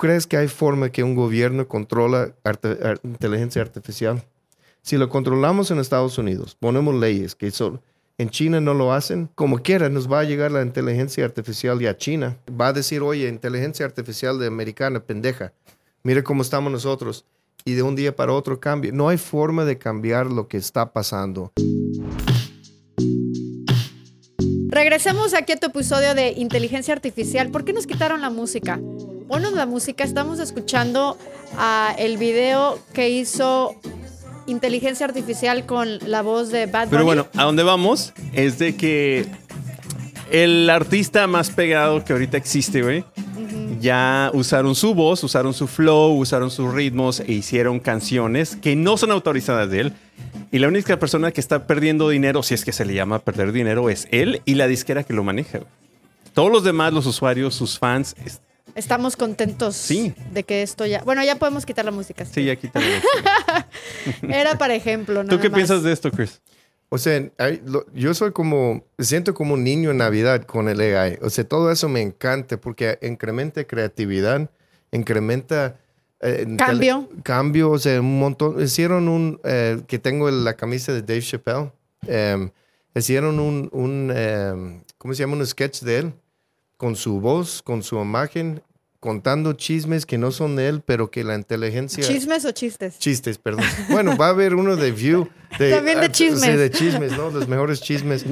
crees que hay forma que un gobierno controla inteligencia artificial? Si lo controlamos en Estados Unidos, ponemos leyes que son, en China no lo hacen, como quiera nos va a llegar la inteligencia artificial y a China. Va a decir, oye, inteligencia artificial de americana, pendeja. Mire cómo estamos nosotros. Y de un día para otro cambia. No hay forma de cambiar lo que está pasando. Regresemos aquí a tu episodio de inteligencia artificial. ¿Por qué nos quitaron la música? Ponos la música. Estamos escuchando ah, el video que hizo inteligencia artificial con la voz de Bad Bunny. Pero bueno, a dónde vamos es de que el artista más pegado que ahorita existe, güey, ya usaron su voz, usaron su flow, usaron sus ritmos e hicieron canciones que no son autorizadas de él. Y la única persona que está perdiendo dinero, si es que se le llama perder dinero, es él y la disquera que lo maneja. güey. Todos los demás, los usuarios, sus fans, Estamos contentos Sí. de que esto ya. Bueno, ya podemos quitar la música. sí, aquí también. Era para ejemplo, ¿Tú nada qué más. piensas de esto, Chris? O sea, yo soy como, me siento como un niño en Navidad con el AI. O sea, todo eso me encanta porque incrementa creatividad, incrementa... eh, Cambio. Cambio, o sea, un montón. Hicieron un, eh, que tengo la camisa de Dave Chappelle. em, hicieron un, un em, ¿cómo se llama? Un sketch de él con su voz, con su imagen, contando chismes que no son de él, pero que la inteligencia... ¿Chismes o chistes? Chistes, perdón. Bueno, va a haber uno de View. De, También de ah, Sí, chismes. de chismes, ¿no? Los mejores chismes.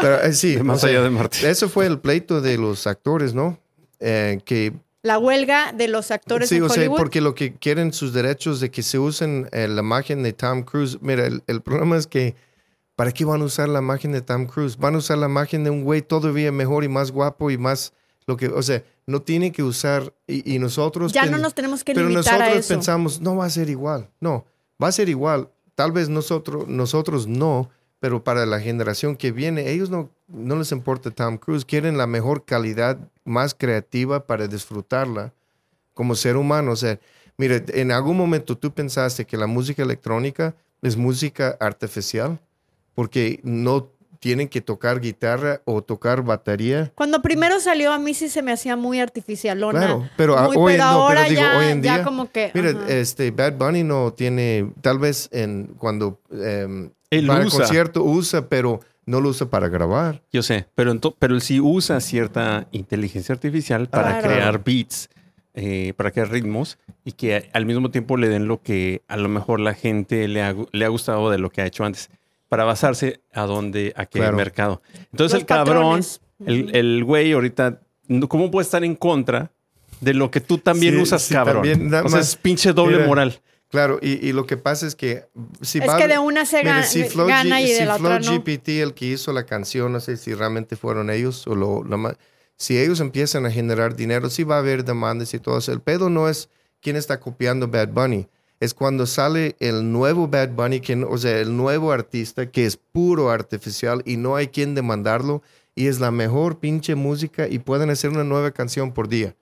Pero eh, sí, Más o sea, allá de Marte. Eso fue el pleito de los actores, ¿no? Eh, que La huelga de los actores sí, en o sea, Hollywood. porque lo que quieren sus derechos de que se usen eh, la imagen de Tom Cruise. Mira, el, el problema es que ¿para qué van a usar la imagen de Tom Cruise? Van a usar la imagen de un güey todavía mejor y más guapo y más lo que, o sea, no tienen que usar y, y nosotros ya pen- no nos tenemos que pero limitar a nosotros eso. pensamos, no va a ser igual. No, va a ser igual. Tal vez nosotros, nosotros no, pero para la generación que viene, ellos no, no les importa Tom Cruise. Quieren la mejor calidad, más creativa para disfrutarla como ser humano. O sea, mire, en algún momento tú pensaste que la música electrónica es música artificial porque no tienen que tocar guitarra o tocar batería. Cuando primero salió a mí sí se me hacía muy artificialona. Claro, pero a- Muy- hoy, pero no, ahora pero digo, ya, hoy en ya día. como que. Mira, ajá. este Bad Bunny no tiene, tal vez en cuando va al usa. concierto usa, pero no lo usa para grabar. Yo sé, pero, pero él sí usa cierta inteligencia artificial para Claro. crear beats, eh, para crear ritmos y que al mismo tiempo le den lo que a lo mejor la gente le ha, le ha gustado de lo que ha hecho antes, para basarse a dónde, a qué Claro. mercado. Entonces Los el cabrón, el, el güey ahorita, no- ¿cómo puede estar en contra de lo que tú también Sí, usas, sí, cabrón? también, o sea, más, es pinche doble mira, moral. Claro, y, y lo que pasa es que si Es va- que de una se Mira, gana, si Flow G- gana y de si la Flow otra no. GPT, el que hizo la canción, no sé si realmente fueron ellos o lo, lo si ellos empiezan a generar dinero, sí va a haber demandas y todo eso. El pedo no es quién está copiando Bad Bunny, es cuando sale el nuevo Bad Bunny, que, o sea, el nuevo artista que es puro artificial y no hay quien demandarlo y es la mejor pinche música y pueden hacer una nueva canción por día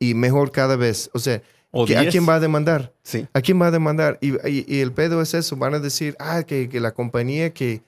y mejor cada vez. O sea, O ¿a quién va a demandar? Sí. ¿A quién va a demandar? Y, y- y el pedo es eso. Van a decir, ah, que, que la compañía que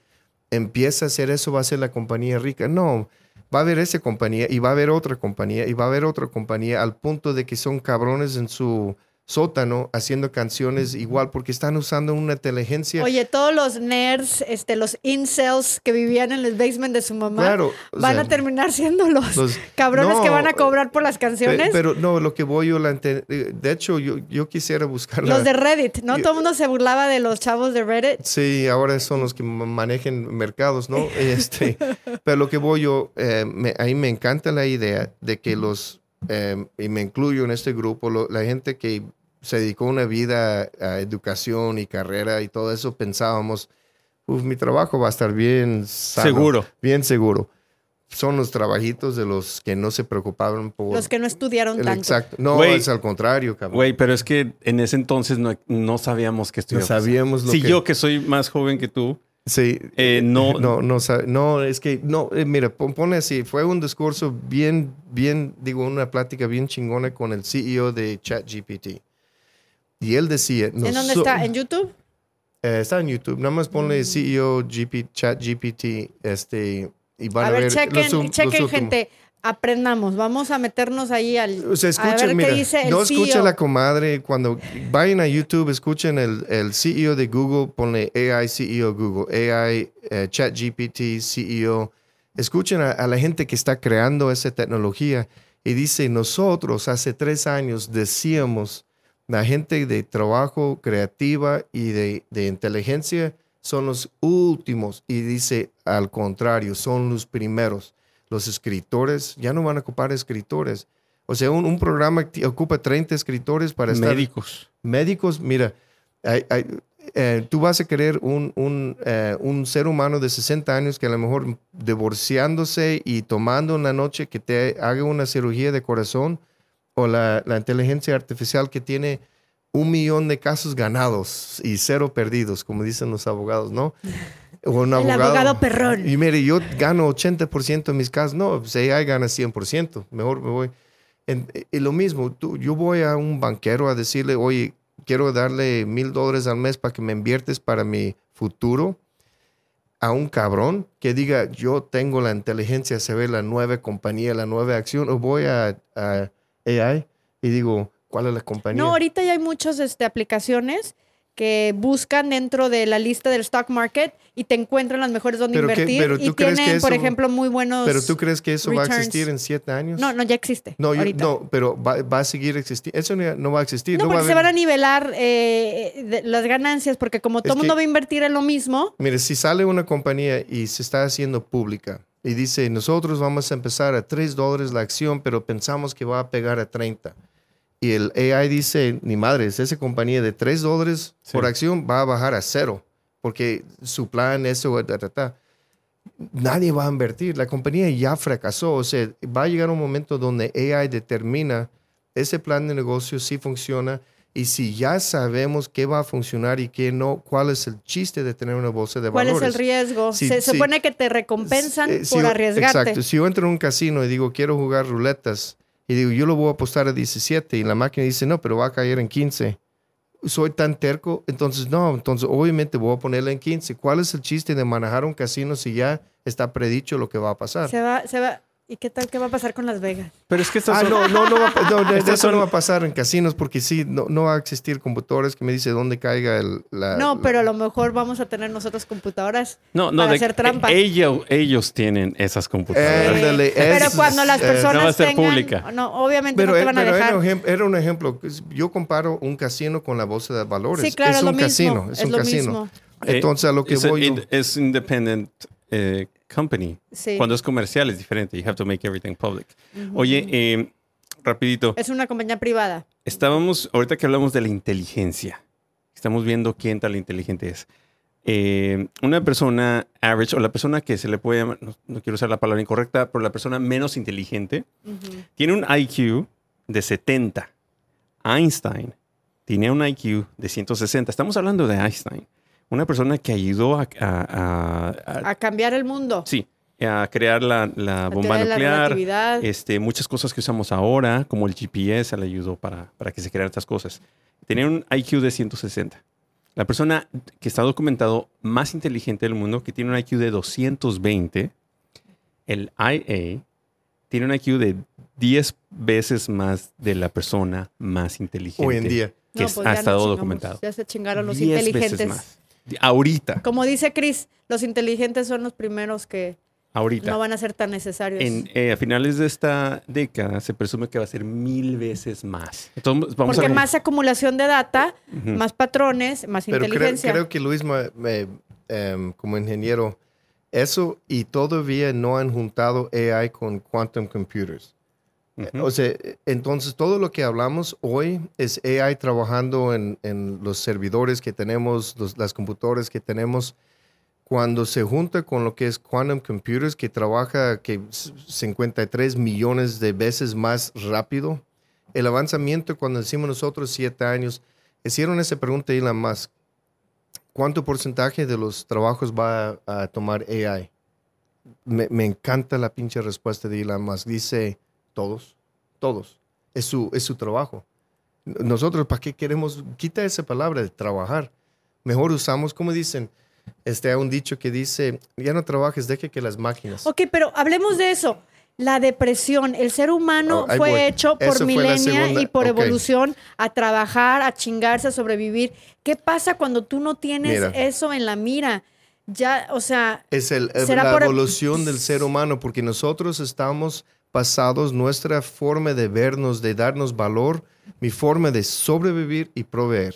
empieza a hacer eso va a ser la compañía rica. No, va a haber esa compañía y va a haber otra compañía y va a haber otra compañía al punto de que son cabrones en su sótano haciendo canciones igual porque están usando una inteligencia. Oye, todos los nerds, este, los incels que vivían en el basement de su mamá, Claro, van sea, a terminar siendo los, los- cabrones que van a cobrar por las canciones. Pero, no, lo que voy yo, la eh, de hecho, yo, yo quisiera buscar los de Reddit, ¿no? yo- Todo el mundo se burlaba de los chavos de Reddit. Sí, ahora son los que ma- manejan mercados, ¿no? Este, pero lo que voy yo, eh, me- ahí me encanta la idea de que los, eh, y me incluyo en este grupo, lo- la gente que se dedicó una vida a educación y carrera y todo eso, pensábamos, "Uf, mi trabajo va a estar bien sano, Seguro. bien seguro. Son los trabajitos de los que no se preocupaban por... Los que no estudiaron el tanto. exacto. No, Güey. es al contrario, cabrón. Güey, pero es que en ese entonces no, no sabíamos que no estudiabas. sabíamos lo Si que... yo que soy más joven que tú, Sí. Eh, no- no, no, no, es que, no, eh, mira, pon- pone así, fue un discurso bien, bien, digo, una plática bien chingona con el CEO de ChatGPT. Y él decía... ¿En dónde "Noso- está? ¿En YouTube? Eh, está en YouTube, nada más ponle CEO GP, ChatGPT, este, y van A a, ver, ver... chequen, los los chequen últimos. gente. aprendamos, vamos a meternos ahí al O sea, a escuchen, ver mira, qué dice el no escuchen CEO. la comadre. Cuando vayan a YouTube, escuchen el, el CEO de Google, ponle AI CEO Google, AI eh, ChatGPT CEO. Escuchen a, a la gente que está creando esa tecnología y dice, nosotros hace tres años decíamos, la gente de trabajo creativa y de, de inteligencia son los últimos. Y dice, al contrario, son los primeros. Los escritores ya no van a ocupar escritores. O sea, un, un programa ocupa 30 escritores para estar... Médicos. Médicos, mira, hay- hay- eh, tú vas a querer un, un, eh, un ser humano de 60 años que a lo mejor divorciándose y tomando una noche que te haga una cirugía de corazón o la, la inteligencia artificial que tiene un millón de casos ganados y cero perdidos, como dicen los abogados, ¿no? O un El abogado perrón. Y mire, yo gano 80% de mis casos. No, pues AI gana 100%. Mejor me voy. En- y lo mismo, tú- yo voy a un banquero a decirle, oye, quiero darle mil dólares al mes para que me inviertes para mi futuro. A un cabrón que diga, yo tengo la inteligencia, se ve la nueva compañía, la nueva acción, o voy a, a AI y digo, ¿cuál es la compañía? No, ahorita ya hay muchas este, aplicaciones que buscan dentro de la lista del stock market y te encuentran las mejores donde Pero invertir pero y ¿tú crees que tienen, por ejemplo, muy buenos Pero tú crees que eso va a existir en siete años? No, no, ya existe. No, yo- no, pero va, va a seguir existiendo. Eso no, no va a existir. No, no va a porque se van a nivelar eh, de- las ganancias, porque como todo el mundo va a invertir en lo mismo, Mire, si sale una compañía y se está haciendo pública y dice, nosotros vamos a empezar a 3 dólares la acción, pero pensamos que va a pegar a 30. Y el AI dice, ni madres, esa compañía de 3 dólares Sí. por acción va a bajar a cero, porque su plan, eso, ta, ta, ta. nadie va a invertir. La compañía ya fracasó. O sea, va a llegar un momento donde AI determina ese plan de negocio si funciona y si ya sabemos qué va a funcionar y qué no, cuál es el chiste de tener una bolsa de ¿cuál valores. es el riesgo? Sí, se sí. supone que te recompensan Eh, si por arriesgarte. Exacto. Si yo entro en un casino y digo, quiero jugar ruletas, y digo, yo lo voy a apostar a 17, y la máquina dice, no, pero va a caer en 15. Soy tan terco, entonces no, entonces obviamente voy a ponerla en 15. ¿Cuál es el chiste de manejar un casino si ya está predicho lo que va a pasar? Se va, se va. ¿Y qué tal qué va a pasar con Las Vegas? Pero es que estas Ah, son- no, no, no, va, a no, de- de Estas eso no va a pasar en casinos porque sí, no, no va a existir computadores que me dice dónde caiga el, la... No, la- pero a lo mejor vamos a tener nosotros computadoras No, no, para de- hacer trampa. Ellos, ellos tienen esas computadoras. Eh, pero es- cuando las eh, personas no va a ser tengan- pública. No, obviamente Pero, no te eh, van a pero dejar. era, un ejem- era un ejemplo. Yo comparo un casino con la bolsa de valores. Sí, claro, es es un lo mismo, casino. Es, es un lo casino. mismo. Entonces, a lo que voy. es independent eh, company. Sí. Cuando es comercial es diferente. You have to make everything public. Oye, eh, rapidito. Es una compañía privada. Estábamos, ahorita que hablamos de la inteligencia, estamos viendo quién tan inteligente es. Eh, una persona average, o la persona que se le puede llamar, no, no quiero usar la palabra incorrecta, pero la persona menos inteligente, tiene un IQ de 70. Einstein tenía un IQ de 160. Estamos hablando de Einstein, una persona que ayudó a, a- a- a- A cambiar el mundo. sí, a crear la, la La bomba la nuclear, relatividad. este, muchas cosas que usamos ahora, como el GPS, le ayudó para, para que se crearan estas cosas. Tenía un IQ de 160. La persona que está documentado más inteligente del mundo, que tiene un IQ de 220, el IA, tiene un IQ de 10 veces más de la persona más inteligente. Hoy en día. Que No, pues ha estado chingamos. documentado. Ya se chingaron los 10 veces inteligentes. más. Ahorita, Como dice Chris, los inteligentes son los primeros que ahorita. no van a ser tan necesarios. En, eh, a finales de esta década se presume que va a ser mil veces más. Entonces, vamos Porque a más acumulación de data, más patrones, más Pero creo, inteligencia. creo que Luis, me- me, em, como ingeniero, eso y todavía no han juntado AI con quantum computers. Ujú. O sea, entonces todo lo que hablamos hoy es AI trabajando en, en los servidores que tenemos, los- las computadoras que tenemos. Cuando se junta con lo que es quantum computers, que trabaja que s- 53 millones de veces más rápido, el avanzamiento, cuando decimos nosotros siete años, hicieron esa pregunta a Elon Musk. ¿Cuánto porcentaje de los trabajos va a, a tomar AI? Me, me encanta la pinche respuesta de Elon Musk. Dice, todos, todos. Es su, es su trabajo. Nosotros, ¿para qué queremos? Quita esa palabra de trabajar. Mejor usamos, como dicen, este, hay un dicho que dice, ya no trabajes, deje que las máquinas. Ok, pero hablemos de eso. La depresión. El ser humano Oh, ahí fue voy. hecho por milenia y por evolución a trabajar, a chingarse, a sobrevivir. ¿Qué pasa cuando tú no tienes Mira. eso en la mira? Ya, o sea, Es el, eh, ¿Será la por- evolución del ser humano, porque nosotros estamos basados, nuestra forma de vernos, de darnos valor, mi forma de sobrevivir y proveer.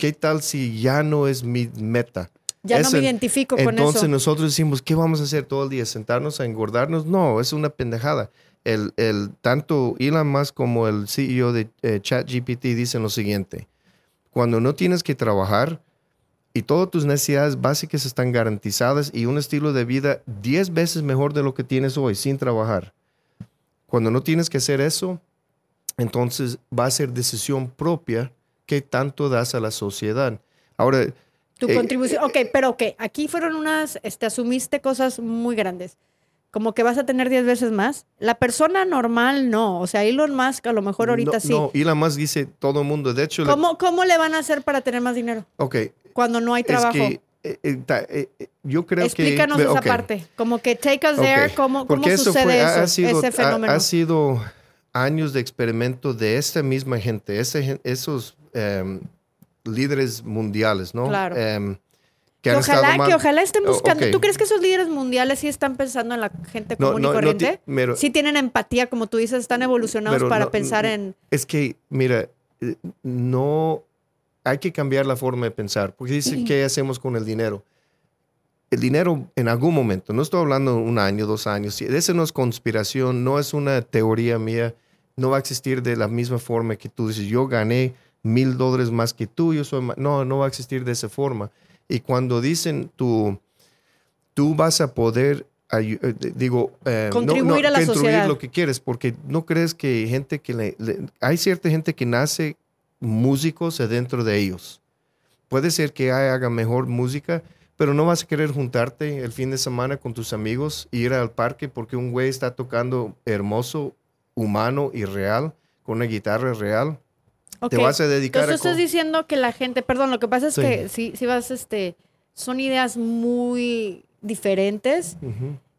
¿Qué tal si ya no es mi meta? ya no me identifico con Entonces eso. nosotros decimos, ¿qué vamos a hacer todo el día? ¿Sentarnos a engordarnos? No, es una pendejada. El, el- tanto Elon Musk como el CEO de eh, ChatGPT dicen lo siguiente. Cuando no tienes que trabajar y todas tus necesidades básicas están garantizadas y un estilo de vida 10 veces mejor de lo que tienes hoy sin trabajar. Cuando no tienes que hacer eso, entonces va a ser decisión propia que tanto das a la sociedad. Ahora, Tu eh, contribución. Ok, pero ok, aquí fueron unas, este, asumiste cosas muy grandes. Como que vas a tener 10 veces más. La persona normal no. O sea, Elon Musk a lo mejor ahorita no, sí. No, Elon Musk dice todo el mundo. De hecho, le- ¿Cómo, ¿Cómo le van a hacer para tener más dinero ok, cuando no hay es trabajo? que eh, eh, eh, yo creo Explícanos que... esa parte. Como que take us there, ¿cómo, cómo porque eso sucede fue- eso, ha sido- ese fenómeno? Ha, sido años de experimento de esta misma gente, ese esos em, líderes mundiales, ¿no? Claro. Em, que, ojalá, mal- que ojalá estén buscando. ¿Tú crees que esos líderes mundiales sí están pensando en la gente No, común no, y no corriente? ti- pero- sí tienen empatía, como tú dices, están evolucionados para no- pensar en... Es que, mira, no hay que cambiar la forma de pensar, porque dice, ¿qué hacemos con el dinero? El dinero en algún momento, no estoy hablando un año, dos años, esa no es conspiración, no es una teoría mía, no va a existir de la misma forma que tú dices, yo gané mil dólares más que tú, yo soy ma-". no, no va a existir de esa forma. Y cuando dicen tú, tú vas a poder, eh, digo, eh, no- Contribuir no, a la contribuir sociedad. lo que quieres, porque no crees que gente que le, le- hay cierta gente que nace músicos adentro de ellos. Puede ser que haga mejor música, pero no vas a querer juntarte el fin de semana con tus amigos e ir al parque porque un güey está tocando hermoso, humano y real, con una guitarra real. Te Ok, vas a dedicar Entonces a... estás diciendo que la gente, perdón, lo que pasa es Sí. que si, si vas, este, son ideas muy diferentes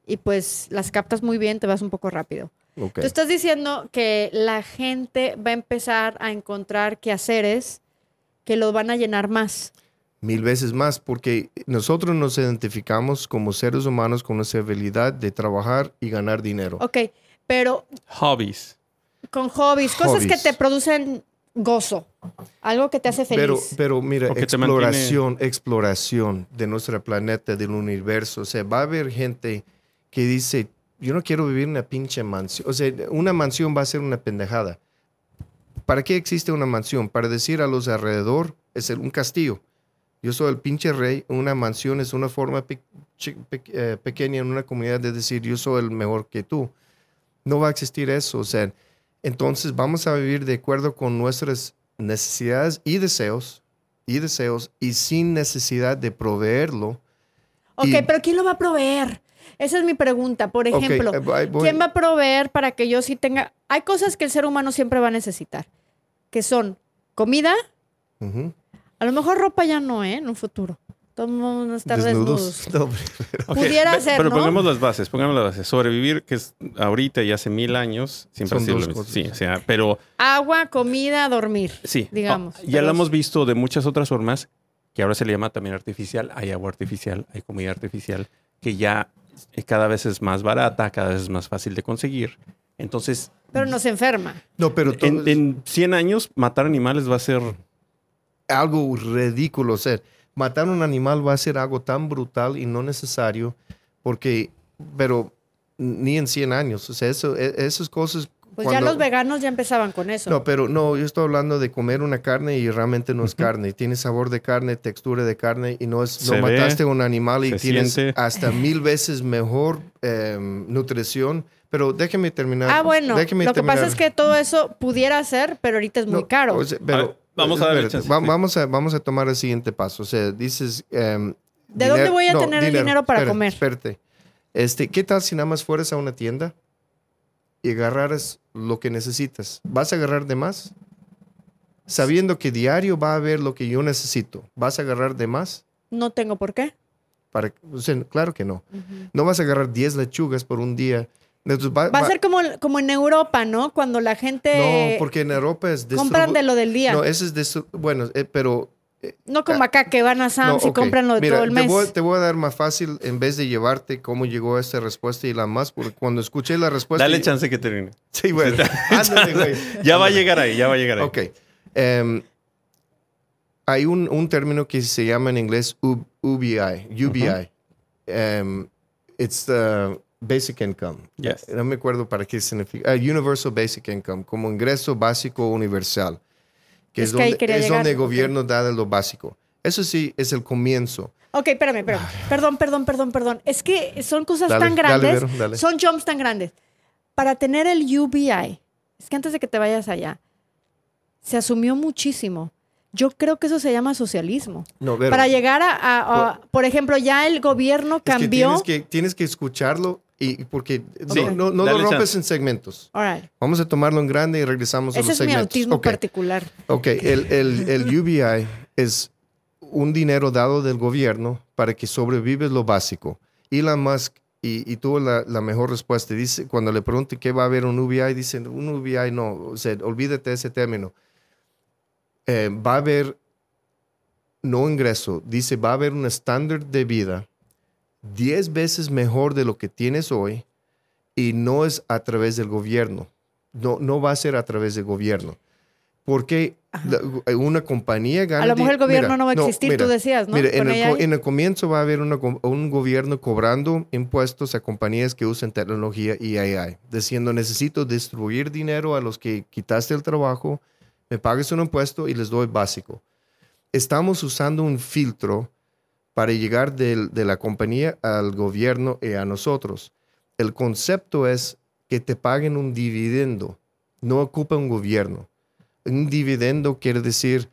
y pues las captas muy bien, te vas un poco rápido. Ok. Tú estás diciendo que la gente va a empezar a encontrar quehaceres que los van a llenar más. Mil veces más, porque nosotros nos identificamos como seres humanos con nuestra habilidad de trabajar y ganar dinero. Ok, pero Hobbies. con hobbies, cosas que Hobbies. te producen gozo, algo que te hace feliz. Pero, pero mira, exploración, exploración de nuestro planeta, del universo. O sea, va a haber gente que dice, yo no quiero vivir en una pinche mansión. O sea, una mansión va a ser una pendejada. ¿Para qué existe una mansión? Para decir a los alrededor, es un castillo. Yo soy el pinche rey. Una mansión es una forma pe- chi- pe- eh, pequeña en una comunidad de decir, yo soy el mejor que tú. No va a existir eso. O sea, entonces vamos a vivir de acuerdo con nuestras necesidades y deseos, y deseos, y sin necesidad de proveerlo. ok, y- pero ¿quién lo va a proveer? Esa es mi pregunta. Por ejemplo, eh, ¿quién va a proveer para que yo sí tenga... Hay cosas que el ser humano siempre va a necesitar, que son comida, a lo mejor ropa ya no, ¿eh? En un futuro. Todos vamos a estar desnudos. No, pero- Pudiera ser, Pero ¿no? pongamos las bases, pongamos las bases. Sobrevivir, que es ahorita y hace mil años, siempre Son ha sido dos lo mismo. Sí, o sea, pero Agua, comida, dormir. sí. Digamos, Ah, ya lo hemos visto de muchas otras formas, que ahora se le llama también artificial. Hay agua artificial, hay comida artificial, que ya cada vez es más barata, cada vez es más fácil de conseguir. Entonces, Pero no se enferma. no, pero todo en, es en 100 años, matar animales va a ser... algo ridículo. O sea, matar un animal va a ser algo tan brutal y no necesario, porque, pero ni en 100 años. O sea, eso, e- esas cosas. Pues ya cuando- los veganos ya empezaban con eso. No, pero no, yo estoy hablando de comer una carne y realmente no es carne. Tiene sabor de carne, textura de carne y no es Se no ve, mataste un animal y tienes siente. hasta mil veces mejor em, nutrición. Pero déjeme terminar. ah, bueno. déjeme Lo que pasa terminar. es que todo eso pudiera ser, pero ahorita es muy No, caro. o sea, pero, A ver, vamos a sí. vamos, a, vamos a tomar el siguiente paso. O sea, dices... em, ¿De dónde voy a tener el dinero para espérate, comer? Espérate. Este, ¿Qué tal si nada más fueras a una tienda y agarraras lo que necesitas? ¿Vas a agarrar de más? Sabiendo que diario va a haber lo que yo necesito, ¿vas a agarrar de más? No tengo por qué. Para, o sea, claro que no. No vas a agarrar 10 lechugas por un día Entonces, va, Va a ser como, como en Europa, ¿no? Cuando la gente No, porque en Europa es compran de lo del día. No, ese es bueno, eh, pero como acá que van a Sam's No, y compran lo de Mira, todo el mes. Te voy, te voy a dar más fácil en vez de llevarte cómo llegó esta respuesta y la más, porque cuando escuché la respuesta. Dale y- chance que termine. Sí, güey. Ándale, güey. Ya va a llegar ahí, ya va a llegar ahí. Ok. Em, hay un, un término que se llama en inglés UBI. UBI. Em, it's the basic income. Yes. No me acuerdo para qué significa. Ah, universal Basic Income, como ingreso básico universal. Que Es es, que ahí donde, quería es llegar, donde el gobierno da de lo básico. Eso sí es el comienzo. Ok, espérame, espérame. Perdón, perdón, perdón, perdón. Es que son cosas Dale, tan dale, grandes. Vero, dale. Son jumps tan grandes. Para tener el UBI, es que antes de que te vayas allá, se asumió muchísimo. Yo creo que eso se llama socialismo. No, Vero. Para llegar a, a- a- por ejemplo, ya el gobierno Es que cambió. tienes, que tienes que escucharlo y porque Sí, no, no, no lo rompes chance. en segmentos. All right. Vamos a tomarlo en grande y regresamos a Ese los es mi segmentos. autismo Ok. particular. Ok, el, el, el UBI es un dinero dado del gobierno para que sobrevives lo básico. Elon Musk, y, y tuvo la, la mejor respuesta, dice, cuando le pregunté qué va a haber un UBI, dicen, un UBI no, o sea, olvídate de ese término. Eh, va a haber, no ingreso, dice, va a haber un estándar de vida 10 veces mejor de lo que tienes hoy y no es a través del gobierno. No, no va a ser a través del gobierno. Porque la- una compañía gana... A lo mejor el gobierno mira, no va a existir, mira, tú decías, ¿no? Mira, en el, en comienzo va a haber una un gobierno cobrando impuestos a compañías que usan tecnología y AI, diciendo necesito distribuir dinero a los que quitaste el trabajo, me pagues un impuesto y les doy básico. Estamos usando un filtro para llegar del- de la compañía al gobierno y a nosotros. El concepto es que te paguen un dividendo, no ocupa un gobierno. Un dividendo quiere decir,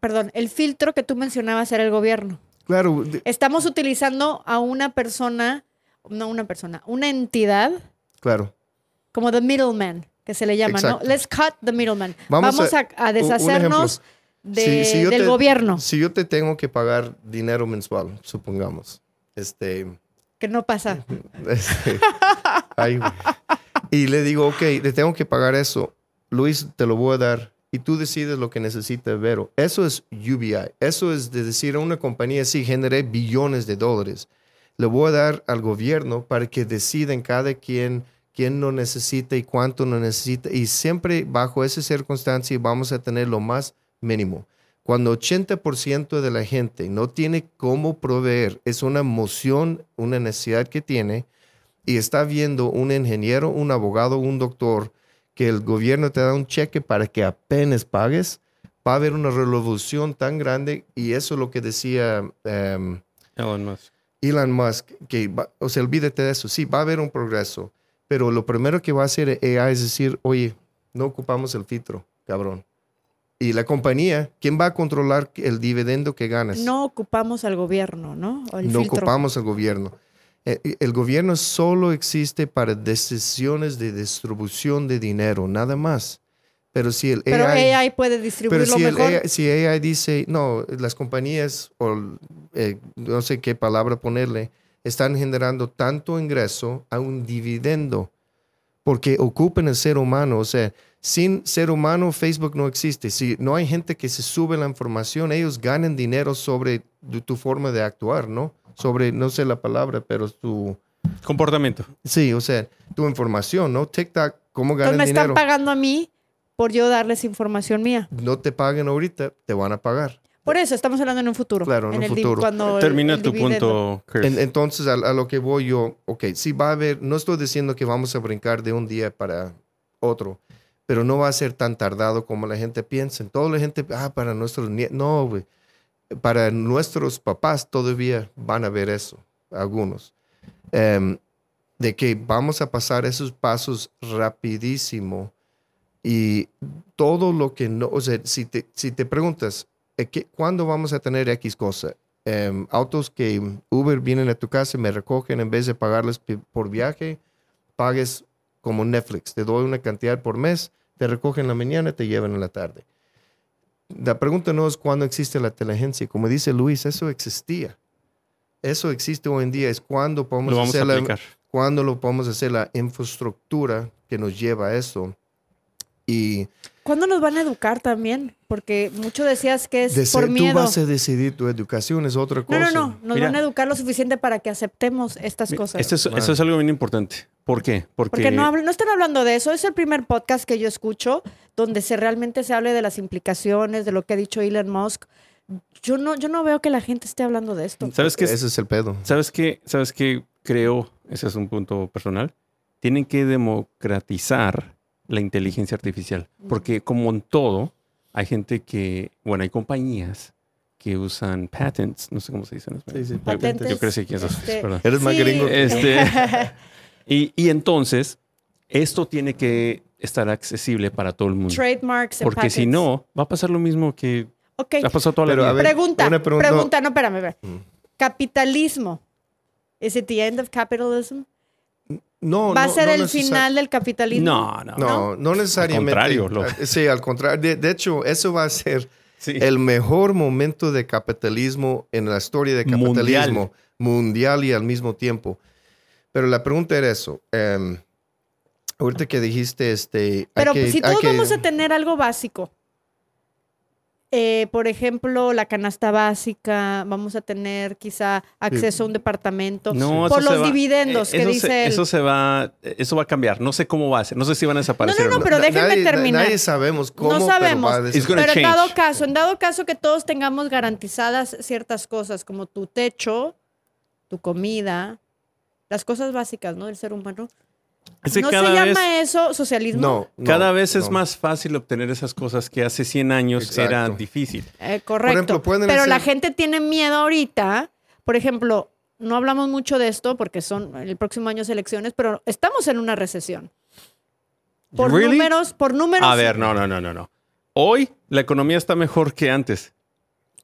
Perdón, el filtro que tú mencionabas era el gobierno. claro, de- Estamos utilizando a una persona, no una persona, una entidad claro. como the middleman, que se le llama, Exacto. ¿no? Let's cut the middleman. Vamos Vamos, a- a, deshacernos de- Si- del te- gobierno, Si yo te tengo que pagar dinero mensual, supongamos, este, que no pasa. este, ay, y le digo, ok, le tengo que pagar eso, Luis, te lo voy a dar y tú decides lo que necesita Vero. Eso es UBI. Eso es de decir a una compañía, sí, generé billones de dólares. Le voy a dar al gobierno para que deciden cada quien quién no necesita y cuánto no necesita. Y siempre bajo esa circunstancia vamos a tener lo más mínimo. Cuando 80% de la gente no tiene cómo proveer, es una emoción, una necesidad que tiene, y está viendo un ingeniero, un abogado, un doctor, que el gobierno te da un cheque para que apenas pagues, va a haber una revolución tan grande, y eso es lo que decía em, Elon Musk. Elon Musk, que, va- o sea, olvídate de eso, sí, va a haber un progreso, pero lo primero que va a hacer AI es decir, oye, no ocupamos el filtro, cabrón. Y la compañía, ¿quién va a controlar el dividendo que ganas? No ocupamos al gobierno, ¿no? El no filtro. ocupamos el gobierno. Eh, eh, El gobierno solo existe para decisiones de distribución de dinero, nada más. Pero si el Pero AI, AI puede pero distribuirlo si, el mejor. AI, si AI dice, no, las compañías, o eh, no sé qué palabra ponerle, están generando tanto ingreso a un dividendo porque ocupan el ser humano. O sea, sin ser humano, Facebook no existe. Si no hay gente que se sube la información, ellos ganan dinero sobre tu, tu forma de actuar, ¿no? Sobre, no sé la palabra, pero tu... Comportamiento. Sí, o sea, tu información, ¿no? TikTok, ¿cómo ganan me están dinero? pagando a mí por yo darles información mía. No te paguen ahorita, te van a pagar. Por eso estamos hablando en un futuro. Claro, en un el futuro. cuando Termina el tu dividendo. punto, Chris. En- entonces, a, a lo que voy yo, ok, sí va a haber, no estoy diciendo que vamos a brincar de un día para otro, pero no va a ser tan tardado como la gente piensa. Toda la gente, ah, para nuestros nietos, no, güey. Para nuestros papás todavía van a ver eso, algunos. Em, de que vamos a pasar esos pasos rapidísimo y todo lo que no, o sea, si te, si te preguntas, eh, ¿qué- ¿cuándo vamos a tener X cosa? Em, autos que Uber vienen a tu casa y me recogen en vez de pagarles por viaje, pagues como Netflix, te doy una cantidad por mes, te recogen en la mañana, te llevan en la tarde. La pregunta no es cuándo existe la inteligencia, como dice Luis, eso existía. Eso existe hoy en día, es cuándo podemos Lo hacer la- aplicar. ¿Cuándo lo podemos hacer? La infraestructura que nos lleva a eso. Y ¿Cuándo nos van a educar también? Porque mucho decías que es por miedo. tú vas a decidir tu educación, es otra No, cosa. no, no. Nos Mira. van a educar lo suficiente para que aceptemos estas cosas. Es, esto es algo bien importante. ¿Por qué? Porque, no, no están hablando de eso. Es el primer podcast que yo escucho donde se realmente se hable de las implicaciones, de lo que ha dicho Elon Musk. Yo no, yo no veo que la gente esté hablando de esto. ¿Sabes qué? Ese es el pedo. ¿Sabes qué? ¿Sabes qué? Creo, ese es un punto personal. Tienen que democratizar la inteligencia artificial. Porque como en todo, hay gente que, bueno, hay compañías que usan patents, no sé cómo se dice en español. Sí, sí, Patentes, Yo crecí que eso es este, verdad. Eres más sí. gringo que- Este, y, y entonces, esto tiene que estar accesible para todo el mundo. Trademarks Porque si no, va a pasar lo mismo que Ok. ha pasado toda la Pero, vida. a ver, Pregunta, una pregunta- pregunta, no, espérame, a ver. Mm. Capitalismo. ¿Is it the end of capitalism? No, ¿Va a no- ser no el final del capitalismo? no, no, No, no necesariamente. contrario, lo- Ah, Sí, al contrario. De, de hecho, eso va a ser Sí. el mejor momento de capitalismo en la historia de capitalismo mundial, y al mismo tiempo. Pero la pregunta era eso. em, ahorita que dijiste, este. hay Pero que- si hay todos que- vamos a tener algo básico, eh, por ejemplo, la canasta básica, vamos a tener quizá acceso a un departamento No, por los va- dividendos eh, que eso dice se, él. eso se va, eso va a cambiar. No sé cómo va a ser. No sé si van a desaparecer. No, no, o no, pero déjenme nadie- na- terminar. Nadie sabemos cómo. no pero sabemos. va a Pero en dado caso, en dado caso que todos tengamos garantizadas ciertas cosas como tu techo, tu comida, las cosas básicas, ¿no? Del ser humano. Es que ¿No se cada vez, llama eso socialismo? No, no, cada vez es no. más fácil obtener esas cosas que hace 100 años Exacto. era difícil. Eh, correcto. ejemplo, Pero la gente tiene miedo ahorita. Por ejemplo, no hablamos mucho de esto porque son el próximo año es elecciones, pero estamos en una recesión. Por Really? números, por números. A ver, no, no, no, no, no. Hoy la economía está mejor que antes.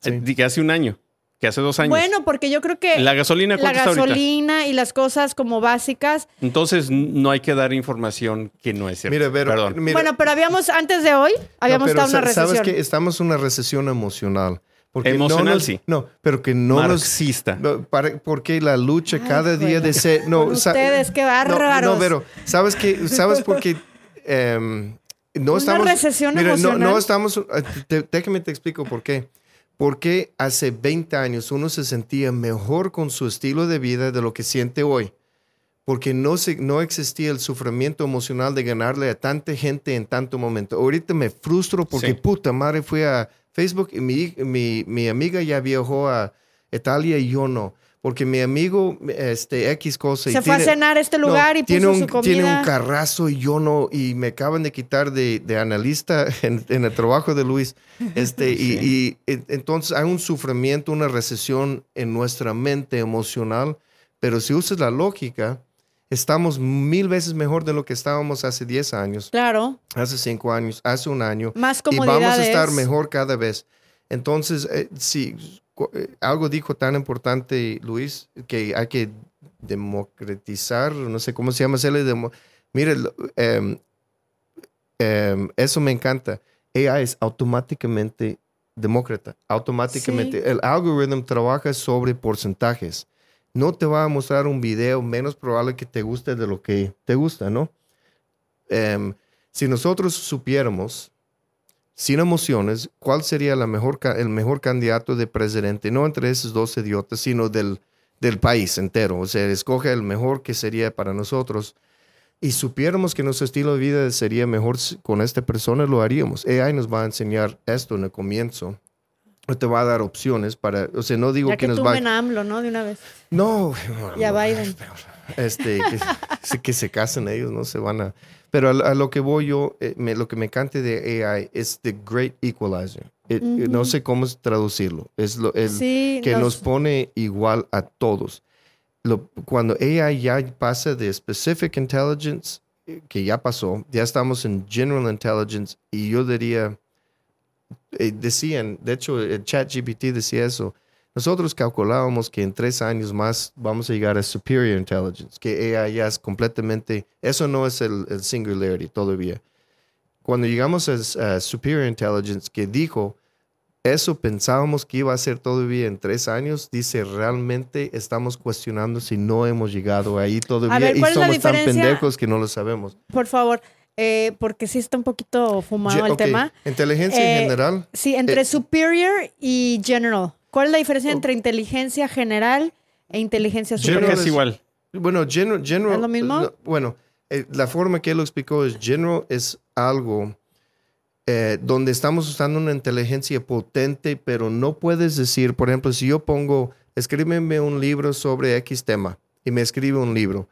Sí. Eh, Que hace un año, que hace dos años. Bueno, porque yo creo que la gasolina, la gasolina y las cosas como básicas. Entonces no hay que dar información que no es cierta. Mira, pero, Perdón. mira, bueno, pero habíamos, antes de hoy, habíamos No, pero estado en una recesión. Sabes que estamos en una recesión emocional. Porque no Emocional, nos- sí. No, pero que no nos. Marxista. no, para- porque la lucha Ay, cada día juela. de ser. No, ustedes, qué no, bárbaros. No, pero ¿sabes qué? ¿Sabes por qué? Em, no Una estamos. recesión mira, no, emocional. no estamos. eh, te- déjame te explico por qué. Porque hace 20 años uno se sentía mejor con su estilo de vida de lo que siente hoy. Porque no, se, no existía el sufrimiento emocional de ganarle a tanta gente en tanto momento. Ahorita me frustro porque Sí. puta madre fui a Facebook y mi, mi, mi amiga ya viajó a Italia y yo no. Porque mi amigo, este, X cosa. y Se fue a tiene- cenar a este no, lugar y tiene puso un, su comida. Tiene un carrazo y yo no, y me acaban de quitar de, de analista en, en el trabajo de Luis. Este, y, y, en- entonces hay un sufrimiento, una recesión en nuestra mente emocional, pero si usas la lógica, estamos mil veces mejor de lo que estábamos hace 10 años, Claro, hace 5 años, hace un año más y comodidades. vamos a estar mejor cada vez. Entonces, eh, sí, algo dijo tan importante Luis, que hay que democratizar, no sé cómo se llama, Mire, em, em, eso me encanta. AI es automáticamente demócrata, automáticamente. Sí. El algoritmo trabaja sobre porcentajes. No te va a mostrar un video menos probable que te guste de lo que te gusta, ¿no? Em, si nosotros supiéramos sin emociones, ¿cuál sería la mejor, ca- el mejor candidato de presidente? No entre esos dos idiotas, sino del, del país entero. O sea, escoge el mejor que sería para nosotros. Y supiéramos que nuestro estilo de vida sería mejor con esta persona, lo haríamos. AI nos va a enseñar esto en el comienzo. Te va a dar opciones para, o sea, no digo Ya que, que nos va a AMLO, ¿no? De una vez. no, Y a Biden. este, que se casen ellos, no se van a. Pero a, a lo que voy yo, eh, me- lo que me encanta de AI es the great equalizer. It- Ujú. No sé cómo traducirlo. Es lo, el, sí, que nos... nos- pone igual a todos. Lo- cuando AI ya pasa de specific intelligence, eh, que ya pasó, ya estamos en general intelligence, y yo diría, eh, decían, de hecho, el chat GPT decía eso. Nosotros calculábamos que en tres años más vamos a llegar a superior intelligence, que AI ya es completamente, eso no es el, el singularity todavía. Cuando llegamos a, a superior intelligence, que dijo, eso pensábamos que iba a ser todavía en tres años. Dice, realmente estamos cuestionando si no hemos llegado ahí todavía ver, y ¿cuál es la somos tan pendejos que no lo sabemos. Por favor, eh, porque sí está un poquito fumado el tema. Inteligencia Eh, en general. Sí, entre Eh, superior y general. ¿Cuál es la diferencia Oh. entre inteligencia general e inteligencia General superior? Casi es- igual. Bueno, general, general ¿Es lo mismo? no, bueno, eh, la forma que él lo explicó es general es algo eh, donde estamos usando una inteligencia potente, pero no puedes decir, por ejemplo, si yo pongo, escríbeme un libro sobre X tema y me escribe un libro,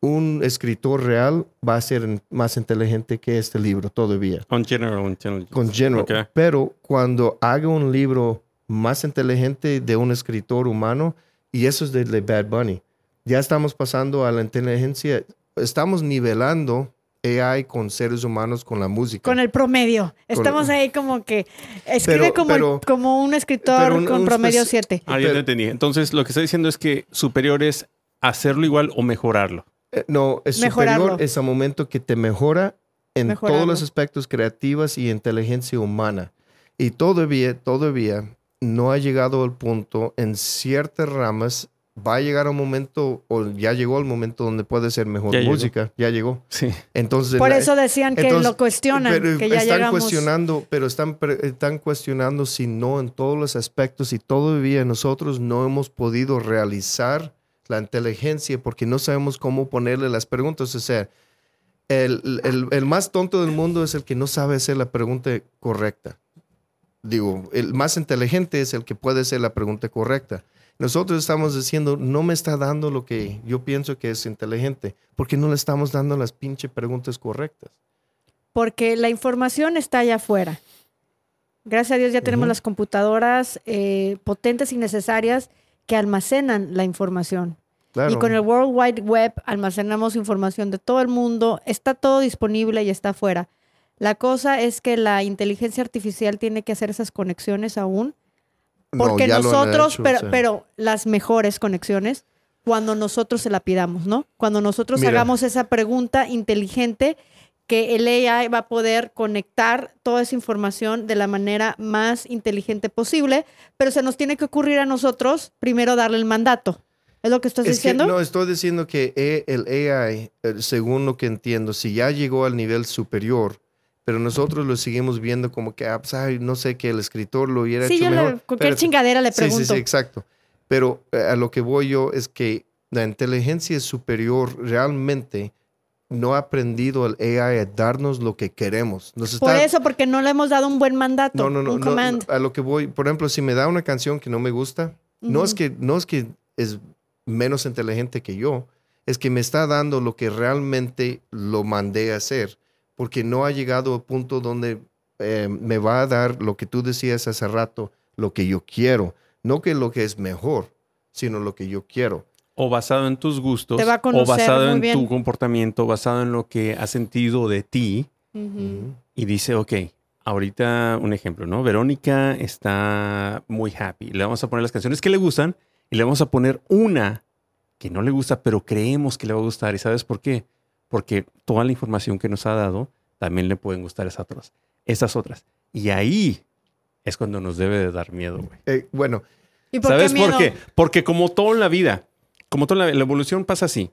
un escritor real va a ser más inteligente que este libro todavía On general, general. con general. Pero cuando haga un libro más inteligente de un escritor humano, y eso es de, de Bad Bunny, ya estamos pasando a la inteligencia, estamos nivelando AI con seres humanos con la música. Con el promedio. Estamos ahí como que escribe Pero- como, el- pero- como un escritor un- con un promedio espe- 7. Ah, te entendí. Entonces, lo que está diciendo es que superior es hacerlo igual o mejorarlo. Eh, no, es Mejorarlo. superior es el momento que te mejora en Mejorarlo. todos los aspectos creativos y inteligencia humana. Y todavía, todavía no ha llegado al punto en ciertas ramas. Va a llegar un momento, o ya llegó el momento donde puede ser mejor Ya llegó. música. Ya llegó. Sí. Entonces, Por la- eso decían que entonces, lo cuestionan, pero que ya están llegamos. cuestionando, pero están, están cuestionando si no en todos los aspectos y todavía nosotros no hemos podido realizar la inteligencia porque no sabemos cómo ponerle las preguntas. O sea, el, el- el más tonto del mundo es el que no sabe hacer la pregunta correcta. Digo, el más inteligente es el que puede hacer la pregunta correcta. Nosotros estamos diciendo, no me está dando lo que yo pienso que es inteligente, porque no le estamos dando las pinche preguntas correctas. Porque la información está allá afuera. Gracias a Dios ya tenemos las computadoras eh, potentes y necesarias que almacenan la información. Claro. Y con el World Wide Web almacenamos información de todo el mundo, está todo disponible y está afuera. La cosa es que la inteligencia artificial tiene que hacer esas conexiones aún, porque nosotros, hecho, pero, las mejores conexiones, cuando nosotros se la pidamos, ¿no? Cuando nosotros Mira. hagamos esa pregunta inteligente que el AI va a poder conectar toda esa información de la manera más inteligente posible, pero se nos tiene que ocurrir a nosotros primero darle el mandato. ¿Es lo que estás Es que diciendo? no, estoy diciendo que e- el AI, eh, según lo que entiendo, si ya llegó al nivel superior, pero nosotros lo seguimos viendo como que, ah, pues, ay, no sé, que el escritor lo hubiera Sí, hecho yo le- mejor. cualquier Espérate. chingadera le Sí, pregunto. sí, sí, exacto. Pero eh, a lo que voy yo es que la inteligencia superior realmente no ha aprendido el AI a darnos lo que queremos. Nos Por está- eso, porque no le hemos dado un buen mandato, no, no, no, un no, command. A lo que voy, por ejemplo, si me da una canción que no me gusta, no es que no es que es menos inteligente que yo, es que me está dando lo que realmente lo mandé a hacer, porque no ha llegado al punto donde eh, me va a dar lo que tú decías hace rato, lo que yo quiero, no que lo que es mejor, sino lo que yo quiero. O basado en tus gustos. A o basado en bien. tu comportamiento, basado en lo que has sentido de ti. Y dice, ok, ahorita un ejemplo, ¿no? Verónica está muy happy. Le vamos a poner las canciones que le gustan y le vamos a poner una que no le gusta, pero creemos que le va a gustar. ¿Y sabes por qué? Porque toda la información que nos ha dado también le pueden gustar esas otras. Esas otras. Y ahí es cuando nos debe de dar miedo, güey. Eh, bueno, ¿Y por ¿Sabes qué miedo? por qué? Porque como todo en la vida, como toda la, la evolución pasa así.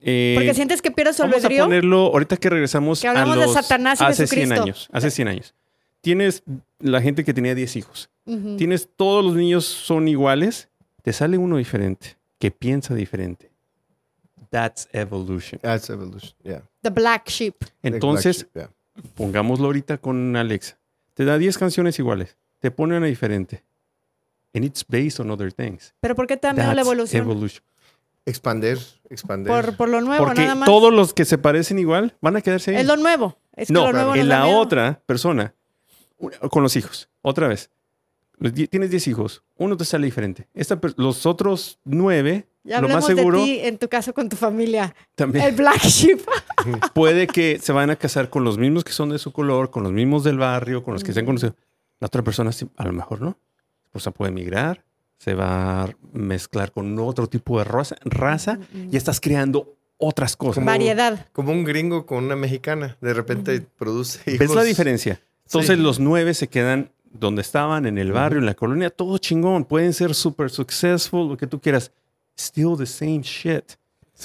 Eh, Porque sientes que pierdes tu Vamos a albedrío. ponerlo, ahorita que regresamos Que hablamos a de los, Satanás y hace 100 Jesucristo. años, hace 100 años. Tienes la gente que tenía 10 hijos. Ujú. Tienes todos los niños son iguales, te sale uno diferente, que piensa diferente. That's evolution. that's evolution. Yeah. The Black Sheep. Entonces, Yeah. pongámoslo ahorita con Alexa. Te da 10 canciones iguales, te pone una diferente. And it's based on other things. ¿Pero por qué te da miedo la evolución? evolution. Expander, expander. Por, por lo nuevo, Porque nada más. todos los que se parecen igual van a quedarse ahí. Es lo nuevo. Es que no, lo nuevo en la miedo. otra persona, con los hijos, otra vez. Tienes 10 hijos, uno te sale diferente. Esta los otros nueve, Ya lo más hablemos seguro, de ti en tu caso con tu familia. también El Black Sheep. puede que se van a casar con los mismos que son de su color, con los mismos del barrio, con los que se han conocido. La otra persona a lo mejor no. O sea, puede migrar, se va a mezclar con otro tipo de raza, raza y estás creando otras cosas. Como- Variedad. Como un gringo con una mexicana. De repente produce ¿Ves la hijos. diferencia? Entonces Sí. los nueve se quedan donde estaban, en el barrio, en la colonia, todo chingón. Pueden ser super successful, lo que tú quieras. Still the same shit.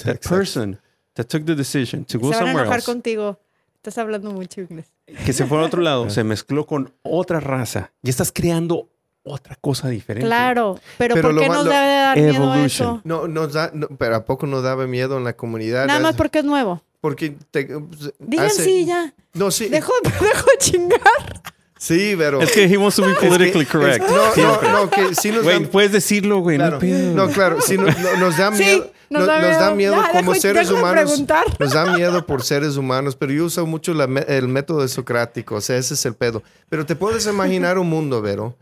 That Exacto. person that took the decision to go Se van a somewhere enojar else, contigo. Estás hablando mucho inglés. que se fue a otro lado, se mezcló con otra raza. Y estás creando otra cosa diferente. Claro, pero, Pero ¿por lo qué nos lo- debe dar miedo Evolution. eso? No, nos da, no, pero ¿a poco no daba miedo en la comunidad? Nada más porque es nuevo. Porque te, pues, Digan hace- sí ya. No, sí. Dejo, dejo de chingar. Sí, pero... Es que he wants to be es que- politically es- correct. no, Siempre. no, no, que sí nos Güey, da... puedes decirlo, güey. Claro. No. No, claro, sí nos, no- nos da Sí, miedo. nos no- da nos da miedo. como dejo- seres dejo humanos. preguntar. Nos da miedo por seres humanos, pero yo uso mucho la el método socrático, o sea, ese es el pedo. Pero te puedes imaginar un mundo, Vero,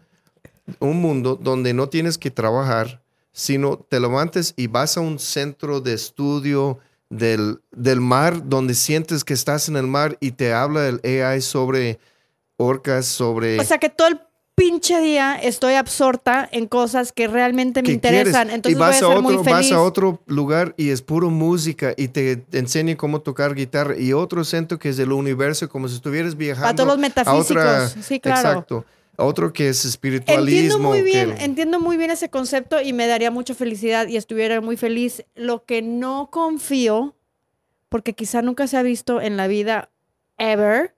un mundo donde no tienes que trabajar, sino te levantes y vas a un centro de estudio del, del mar, donde sientes que estás en el mar y te habla el AI sobre orcas, sobre... O sea que todo el pinche día estoy absorta en cosas que realmente me que interesan. quieres. Entonces y vas voy a ser a otro, muy feliz. vas a otro lugar y es puro música y te, enseña cómo tocar guitarra y otro centro que es del universo como si estuvieras viajando Para todos los a metafísicos. otra- sí, claro. exacto otro que es espiritualismo Entiendo muy bien, que- entiendo muy bien ese concepto y me daría mucha felicidad y estuviera muy feliz. Lo que no confío, porque quizá nunca se ha visto en la vida ever,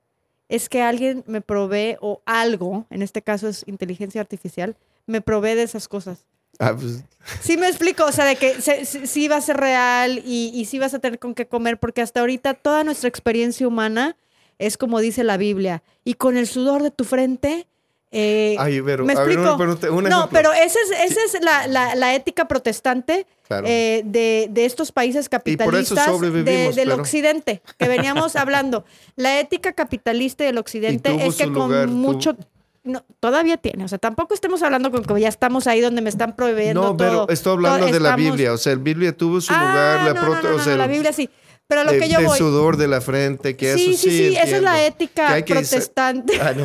es que alguien me provee o algo, en este caso es inteligencia artificial, me provee de esas cosas. Ah, pues, Sí me explico, o sea, de que se- se- sí va a ser real y, y sí vas a tener con qué comer, porque hasta ahorita toda nuestra experiencia humana es como dice la Biblia, y con el sudor de tu frente... eh, ay, pero, ¿Me ver, explico? un no, pero esa es, esa es la, la- la ética protestante Claro. eh, de, de estos países capitalistas de- del pero- occidente, que veníamos hablando. La ética capitalista del occidente es que con lugar, tuvo- mucho... No, todavía tiene, o sea, tampoco estemos hablando con que ya estamos ahí donde me están proveyendo no, pero todo. estoy hablando Todo- de la Biblia o sea, la Biblia tuvo su Ah, lugar la no, o sea, la Biblia sí. Pero a lo de- que yo de voy... sudor de la frente que sí, eso sí, sí sí, esa es la ética Que hay que protestante. Ah, no,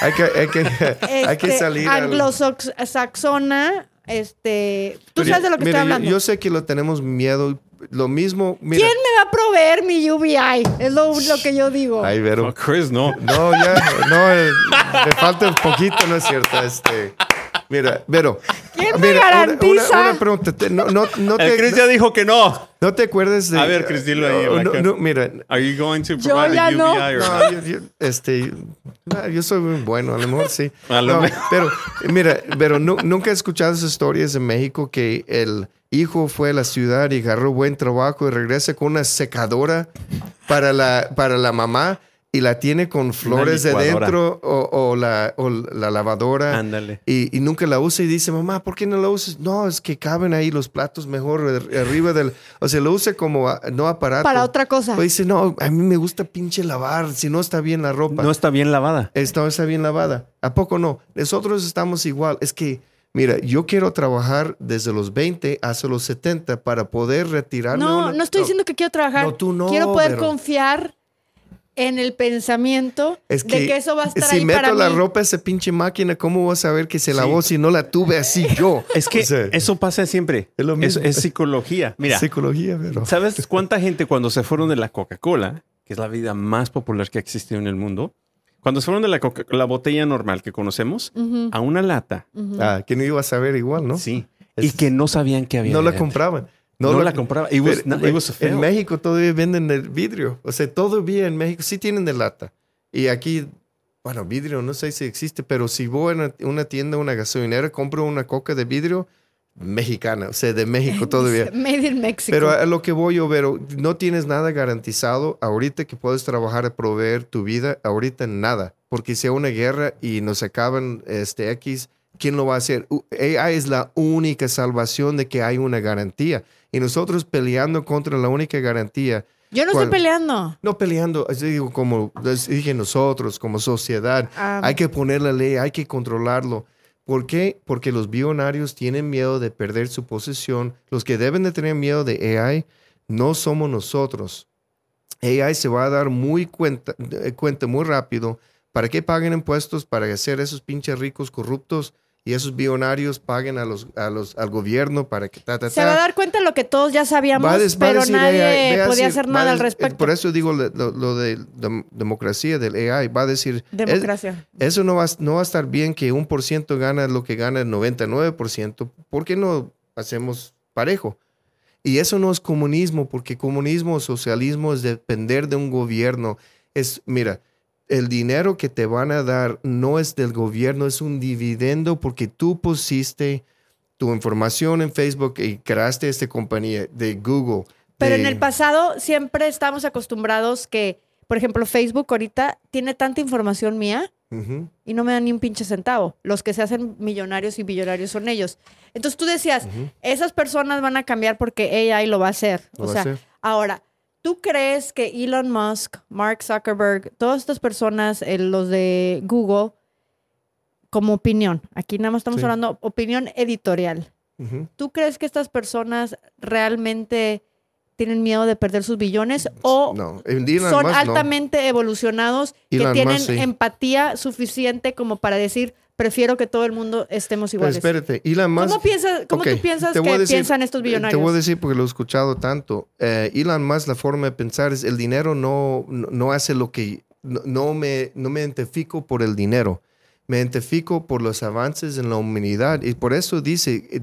hay que, hay que, hay que este, salir al- anglosaxona, este, tú Pero sabes de lo que mira, estoy yo- hablando. Yo, sé que lo tenemos miedo. Lo mismo. Mira. ¿Quién me va a proveer mi UBI? Es lo, lo que yo digo. Ay, No, Vero. Chris, no. No, ya. No, eh, me falta un poquito, ¿no es cierto? Este. Mira, Vero. ¿Quién me mira, garantiza? Una, una pregunta. no, no, no, El te, Chris ya dijo que no. no te acuerdas de. A ver, Chris, dilo ahí No, no, mira. Are you going to Yo ya a no. Or No, yo, yo- este, no, yo soy muy bueno, a lo mejor sí. A lo No, mejor. Pero, mira, pero nu- nunca he escuchado esas historias en México que el hijo fue a la ciudad y agarró buen trabajo y regresa con una secadora para la, para la mamá y la tiene con flores de dentro o, o la, o la lavadora. Ándale. Y, y nunca la usa y dice, mamá, ¿por qué no la usas? No, es que caben ahí los platos mejor ar- arriba del... O sea, lo usa como a- no aparato. Para otra cosa. Pues dice, no, a mí me gusta pinche lavar, si no está bien la ropa. No está bien lavada. Esta está bien lavada. ¿A poco no? Nosotros estamos igual. Es que, mira, yo quiero trabajar desde los 20 hasta los 70 para poder retirarme. no, una- no estoy diciendo que quiero trabajar. No, tú no, Quiero poder pero- confiar en el pensamiento Es de que eso va a estar si ahí meto para la mí. ropa a esa pinche máquina, ¿cómo voy a saber que se lavó si no la tuve así yo? Es que O sea, eso pasa siempre. Es lo mismo. es psicología. Mira, Psicología, pero... ¿sabes cuánta gente cuando se fueron de la Coca-Cola, que es la bebida más popular que ha existido en el mundo, cuando se fueron de la, Coca- la botella normal que conocemos a una lata, ujú. Ah, que no iba a saber igual, ¿no? sí, Es- y que no sabían que había. No la compraban. No, lo- la compraban. It was, Pero, no, it was a en. México todavía venden el vidrio. O sea, todavía en México sí tienen de lata. Y aquí, bueno, vidrio no sé si existe, pero si voy a una, una tienda, una gasolinera, compro una coca de vidrio mexicana, o sea, de México todavía. Made in Mexico. Pero a lo que voy yo, pero no tienes nada garantizado ahorita que puedes trabajar a proveer tu vida, ahorita nada. Porque si hay una guerra y nos acaban este X, ¿quién lo va a hacer? AI es la única salvación de que hay una garantía. Y nosotros peleando contra la única garantía, Yo no estoy peleando. no peleando, así digo, como dije nosotros, como sociedad, Ah, hay que poner la ley, hay que controlarlo. ¿Por qué? Porque los billonarios tienen miedo de perder su posesión. Los que deben de tener miedo de AI no somos nosotros. AI se va a dar muy cuenta, eh, cuenta muy rápido para que paguen impuestos, para hacer esos pinches ricos corruptos y esos billonarios paguen a los, a los, al gobierno para que ta, ta, Se va a ta. dar cuenta de lo que todos ya sabíamos, Va des- pero decir nadie AI, podía decir- hacer nada al des- respecto. Por eso digo lo, lo- de dem- democracia del AI. Va a decir, es- Democracia. eso no va, a- no va a estar bien que un por ciento gana lo que gana el 99%. ¿Por qué no hacemos parejo? Y eso no es comunismo, porque comunismo o socialismo es depender de un gobierno. Es, mira, el dinero que te van a dar no es del gobierno, es un dividendo porque tú pusiste tu información en Facebook y creaste esta compañía de Google. Pero de- en el pasado siempre estamos acostumbrados que, por ejemplo, Facebook ahorita tiene tanta información mía y no me dan ni un pinche centavo. Los que se hacen millonarios y billonarios son ellos. Entonces tú decías, esas personas van a cambiar porque AI lo va a hacer. Lo o sea, hacer. ahora, ¿tú crees que Elon Musk, Mark Zuckerberg, todas estas personas, eh, los de Google, como opinión, aquí nada más estamos Sí. hablando opinión editorial. ¿tú crees que estas personas realmente tienen miedo de perder sus billones o No, Elon son Musk no. altamente evolucionados que Elon tienen Musk, sí. empatía suficiente como para decir, prefiero que todo el mundo estemos Pero iguales? espérate, Elon Musk... ¿Cómo, piensas, cómo tú piensas te que decir- piensan estos Te billonarios? voy a decir porque lo he escuchado tanto. Eh, Elon Musk, la forma de pensar es el dinero no, no, no hace lo que... No, no me, no me identifico por el dinero. Me identifico por los avances en la humanidad. Y por eso dice, eh,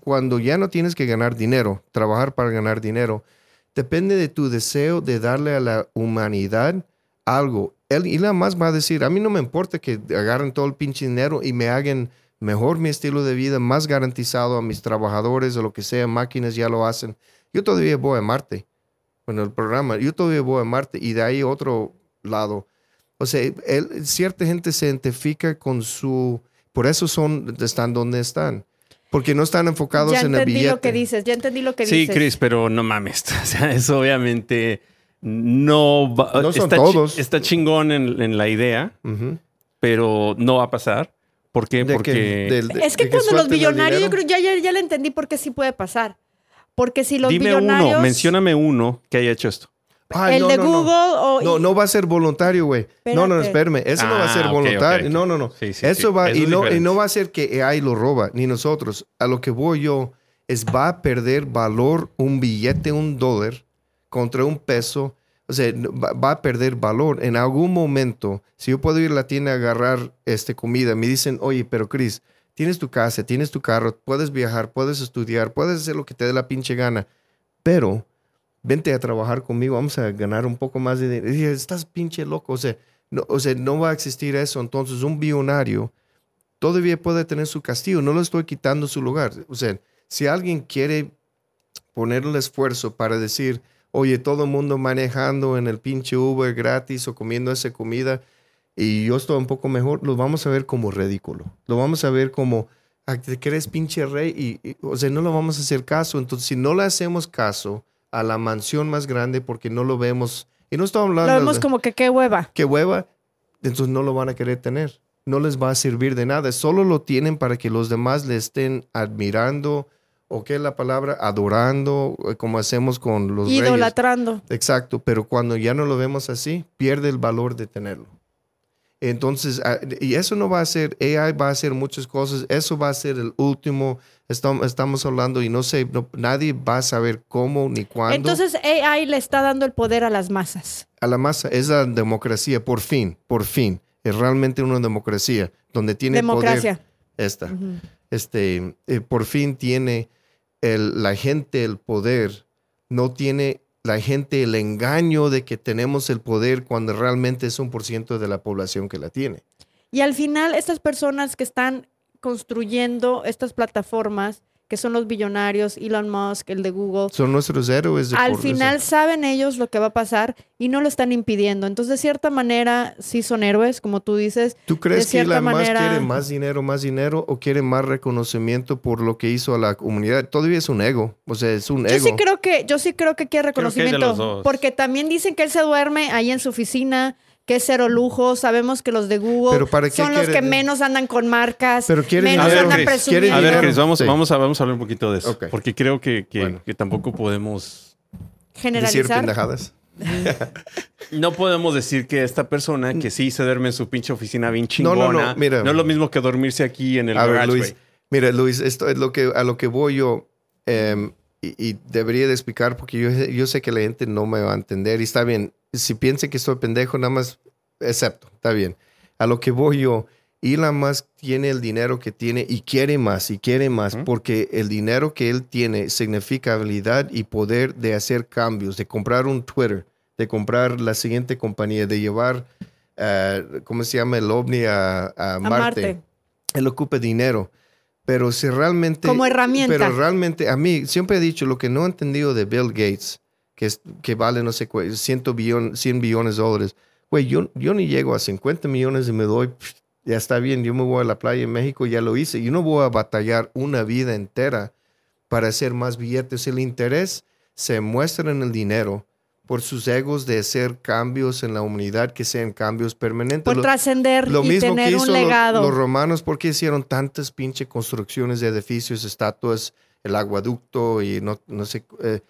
cuando ya no tienes que ganar dinero, trabajar para ganar dinero, depende de tu deseo de darle a la humanidad algo. Él, Elon Musk va a decir, a mí no me importa que agarren todo el pinche dinero y me hagan mejor mi estilo de vida, más garantizado a mis trabajadores o lo que sea, máquinas ya lo hacen. Yo todavía voy a Marte. Bueno, el programa, yo todavía voy a Marte y de ahí otro lado. O sea, él- cierta gente se identifica con su... Por eso son, están donde están. Porque no están enfocados ya en el entendí billete. lo que dices, ya entendí lo que Sí, dices. Chris, pero no mames. O sea, eso obviamente no va. No son está chi- todos. está chingón en, en la idea, Ujú. pero no va a pasar. ¿Por qué? De que- Porque. del- de- Es que de cuando los suelten el billonarios, yo creo, ya, ya, ya le entendí por qué sí puede pasar. Porque si los Dime billonarios... uno, mencióname uno que haya hecho esto. Ay, el no, de no, no. Google o... No, no va a ser voluntario, güey. No, no, no, espérame. Eso no va a ser Ah, voluntario. ok, ok. No, no, no. Sí, sí, eso sí. va, Eso y, es no, y no va a ser que AI lo roba, ni nosotros. A lo que voy yo es va a perder valor un billete, un dólar, contra un peso. O sea, va, a perder valor. En algún momento, si yo puedo ir a la tienda a agarrar este, comida, me dicen, oye, pero Chris, tienes tu casa, tienes tu carro, puedes viajar, puedes estudiar, puedes hacer lo que te dé la pinche gana. Pero vente a trabajar conmigo, vamos a ganar un poco más de dinero. Y estás pinche loco, o sea, no, o sea, no va a existir eso. Entonces, un billonario todavía puede tener su castigo, no le estoy quitando su lugar. O sea, si alguien quiere poner el esfuerzo para decir, oye, todo el mundo manejando en el pinche Uber gratis o comiendo esa comida y yo estoy un poco mejor, lo vamos a ver como ridículo. Lo vamos a ver como, "Ah, te crees pinche rey y, y, o sea, no lo vamos a hacer caso. Entonces, si no le hacemos caso a la mansión más grande porque no lo vemos, y no estamos hablando Lo vemos de como que qué hueva. qué hueva, entonces no lo van a querer tener. No les va a servir de nada. Solo lo tienen para que los demás le estén admirando, o qué es la palabra, adorando, eh, como hacemos con los reyes. Idolatrando. Exacto, pero cuando ya no lo vemos así, pierde el valor de tenerlo. Entonces, ah, y eso no va a ser, AI va a hacer muchas cosas, eso va a ser el último, estamos, estamos hablando y no sé, no- nadie va a saber cómo ni cuándo. Entonces AI le está dando el poder a las masas. a la masa, es la democracia, por fin, por fin. Es realmente una democracia donde tiene Democracia. poder esta. Este, eh, por fin tiene el- la gente el poder, no tiene la gente el engaño de que tenemos el poder cuando realmente es un por ciento de la población que la tiene. Y al final, estas personas que están construyendo estas plataformas, que son los billonarios, Elon Musk, el de Google, Son nuestros héroes. De al final saben ellos lo que va a pasar y no lo están impidiendo. Entonces, de cierta manera, sí son héroes, como tú dices. ¿Tú crees que Elon Musk manera- quiere más dinero, más dinero o quiere más reconocimiento por lo que hizo a la comunidad? Todavía es un ego, o sea, es un Yo ego. sí creo que, yo sí creo que quiere que reconocimiento. dos. Porque también dicen que él se duerme ahí en su oficina, que es cero lujo. Sabemos que los de Google Pero ¿para qué son los que menos andan con marcas, Pero quiere menos andan Chris, presumiendo. A ver. Chris, vamos, Sí. vamos, a, vamos a hablar un poquito de eso. Porque creo que, que- Bueno. que tampoco podemos. Decir generalizar. pendejadas. No podemos decir que esta persona que sí se duerme en su pinche oficina bien No, no, no, chingona. mira. no es lo mismo que dormirse aquí en el A ver, Luis, mira, Luis, esto es lo que, a lo que voy yo. y, y debería de explicar porque yo, yo sé que la gente no me va a entender. Y está bien, si piensa que estoy pendejo, nada más acepto, está bien. A lo que voy yo, Elon Musk tiene el dinero que tiene y quiere más y quiere más porque el dinero que él tiene significa habilidad y poder de hacer cambios, de comprar un Twitter, de comprar la siguiente compañía, de llevar, eh, ¿cómo se llama? El ovni a, a A Marte. Marte. Él ocupa dinero. Pero si realmente... Como herramienta. Pero realmente, a mí, siempre he dicho, lo que no he entendido de Bill Gates, que, es, que vale, no sé, cu- 100, billon- 100 billones de dólares. Güey, yo, yo ni llego a 50 millones y me doy, pff, ya está bien, yo me voy a la playa en México, ya lo hice. Yo no voy a batallar una vida entera para hacer más billetes. El interés se muestra en el dinero por sus egos de hacer cambios en la humanidad que sean cambios permanentes. Por trascender lo y mismo tener que un hizo legado. los romanos, porque hicieron tantas pinche construcciones de edificios, estatuas, el aguaducto y no, no sé. eh,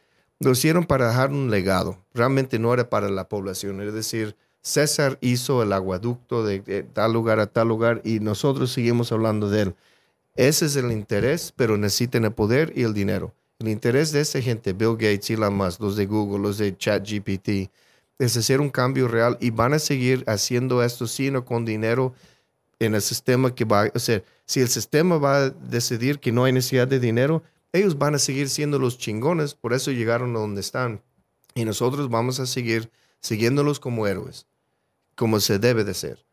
lo hicieron para dejar un legado. Realmente no era para la población. Es decir, César hizo el aguaducto de, de tal lugar a tal lugar y nosotros seguimos hablando de él. Ese es el interés, pero necesitan el poder y el dinero. El interés de esa gente, Bill Gates, Elon Musk, los de Google, los de ChatGPT, es hacer un cambio real y van a seguir haciendo esto sino con dinero en el sistema que va, o sea, si el sistema va a decidir que no hay necesidad de dinero, ellos van a seguir siendo los chingones, por eso llegaron a donde están. Y nosotros vamos a seguir siguiéndolos como héroes, como se debe de ser.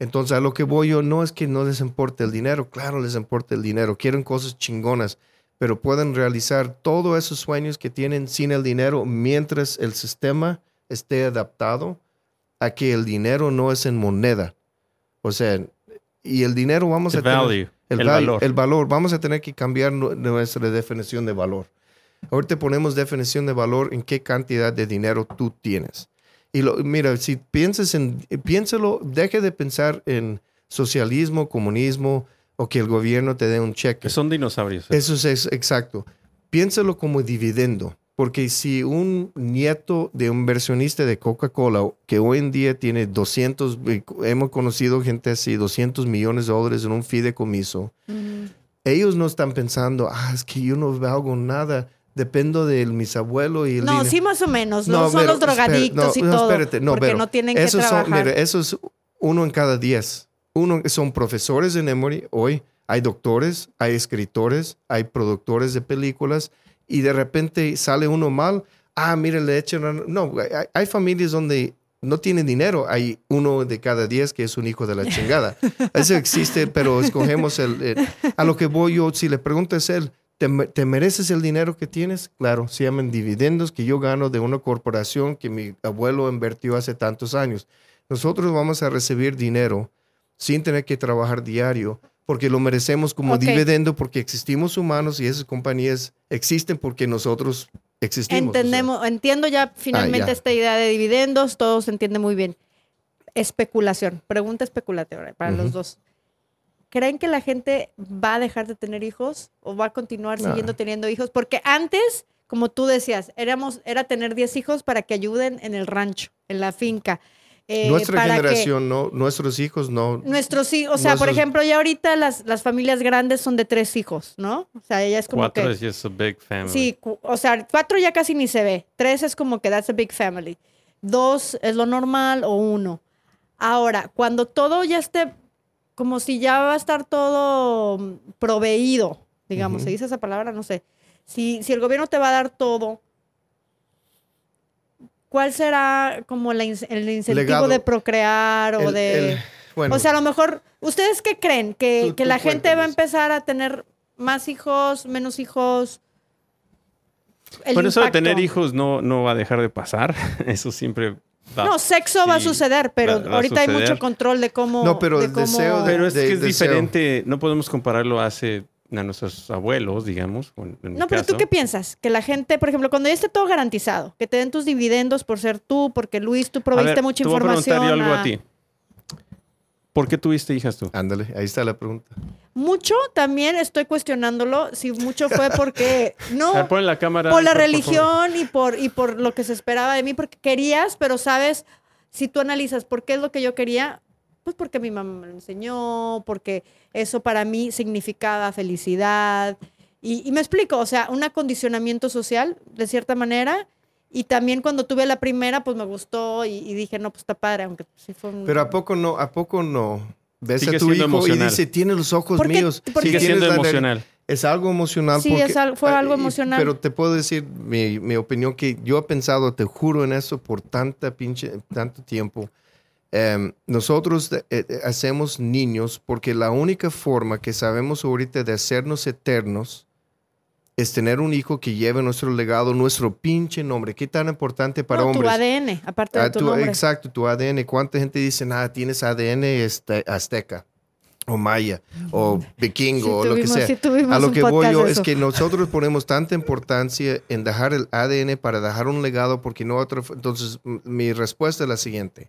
Entonces, a lo que voy yo no es que no les importe el dinero, claro les importa el dinero, quieren cosas chingonas, pero pueden realizar todos esos sueños que tienen sin el dinero mientras el sistema esté adaptado a que el dinero no es en moneda. O sea, y el dinero vamos The a tener... el val- valor. El valor. Vamos a tener que cambiar nu- nuestra definición de valor. Ahorita ponemos definición de valor en qué cantidad de dinero tú tienes. Y lo, mira, si piensas en, piénsalo, deje de pensar en socialismo, comunismo o que el gobierno te dé un cheque. Que son dinosaurios. Eso es, es- exacto. Piénsalo como dividendo, porque si un nieto de un inversionista de Coca-Cola, que hoy en día tiene 200, eh, hemos conocido gente así, 200 millones de dólares en un fideicomiso, Ujú. ellos no están pensando, ah, es que yo no hago nada, dependo de mis abuelos y el No, dinero". sí más o menos. No, son pero, los drogadictos espera, y no, no, todo. espérate, no, porque pero no tienen que esos son, trabajar. mira, eso es uno en cada diez. Uno son profesores en Emory hoy, hay doctores, hay escritores, hay productores de películas y de repente sale uno mal. Ah, mire, le echan. No, hay, hay familias donde no tienen dinero. Hay uno de cada diez que es un hijo de la chingada. Eso existe, pero escogemos el, el- A lo que voy yo, si le preguntas a él, ¿te, te mereces el dinero que tienes? Claro, se llaman dividendos que yo gano de una corporación que mi abuelo invirtió hace tantos años. Nosotros vamos a recibir dinero sin tener que trabajar diario porque lo merecemos como Ok. dividendo porque existimos humanos y esas compañías existen porque nosotros existimos. o sea. Entendemos, entiendo ya finalmente Ah, ya. esta idea de dividendos, todo se entiende muy bien. Especulación, pregunta especulativa para los dos. ¿Creen que la gente va a dejar de tener hijos o va a continuar siguiendo teniendo hijos? Porque antes, como tú decías, éramos, era tener 10 hijos para que ayuden en el rancho, en la finca. Eh, Nuestra para que- generación, no, nuestros hijos no. Nuestros hijos, o sea, por ejemplo, ya ahorita las, las familias grandes son de tres hijos, ¿no? O sea, ya es como Cuatro que... es just a big family. Sí, o sea, cuatro ya casi ni se ve. Tres es como que that's a big family. Dos es lo normal o uno. Ahora, cuando todo ya esté, como si ya va a estar todo proveído, digamos, se dice esa palabra, no sé. Si, si el gobierno te va a dar todo, ¿cuál será como la in- el incentivo Legado. de procrear o El- de... el- bueno, O sea, a lo mejor, ¿ustedes qué creen? ¿Que, Tú- que tú la gente va a empezar a tener más hijos, menos hijos? El Bueno, eso de impacto. tener hijos no, no va a dejar de pasar. Eso siempre va No, sexo va a suceder, pero va- va a ahorita hay mucho control de cómo. No, pero de el cómo- deseo de- Pero es que es deseo. diferente. No podemos compararlo hace a nuestros abuelos, digamos. No, pero tú qué piensas? Que la gente, por ejemplo, cuando ya esté todo garantizado, que te den tus dividendos por ser tú, porque Luis, tú A proveíste ver, mucha te voy a información. preguntar yo algo a- a ti. ¿Por qué tuviste hijas tú? ándale, ahí está la pregunta. mucho también estoy cuestionándolo, si mucho fue porque no A ver, pon la cámara. por la por religión y por y por lo que se esperaba de mí porque querías, pero sabes, si tú analizas por qué es lo que yo quería, pues porque mi mamá me lo enseñó, porque eso para mí significaba felicidad y, y me explico, o sea, un acondicionamiento social de cierta manera. Y también cuando tuve la primera, pues me gustó y, y dije, no, pues está padre, aunque sí fue un... Pero ¿a poco no? ¿A poco no? Ves Sigue a tu hijo y emocional. dice, tiene los ojos Porque- míos. porque- Sigue siendo emocional. Es algo emocional. Sí, porque, es al- fue ah, algo y- emocional. Pero te puedo decir mi, mi opinión que yo he pensado, te juro en eso por tanta pinche, tanto tiempo. Em, nosotros eh, eh, hacemos niños porque la única forma que sabemos ahorita de hacernos eternos es tener un hijo que lleve nuestro legado, nuestro pinche nombre. ¿Qué tan importante para No, tu hombres? ADN, aparte de Ah, tu tu- nombre. exacto, tu ADN. ¿Cuánta gente dice, nada, tienes ADN este, azteca o maya o vikingo Sí o lo que sea? sí A lo que voy yo es que nosotros ponemos tanta importancia en dejar el ADN para dejar un legado porque no otro. Entonces, mi respuesta es la siguiente.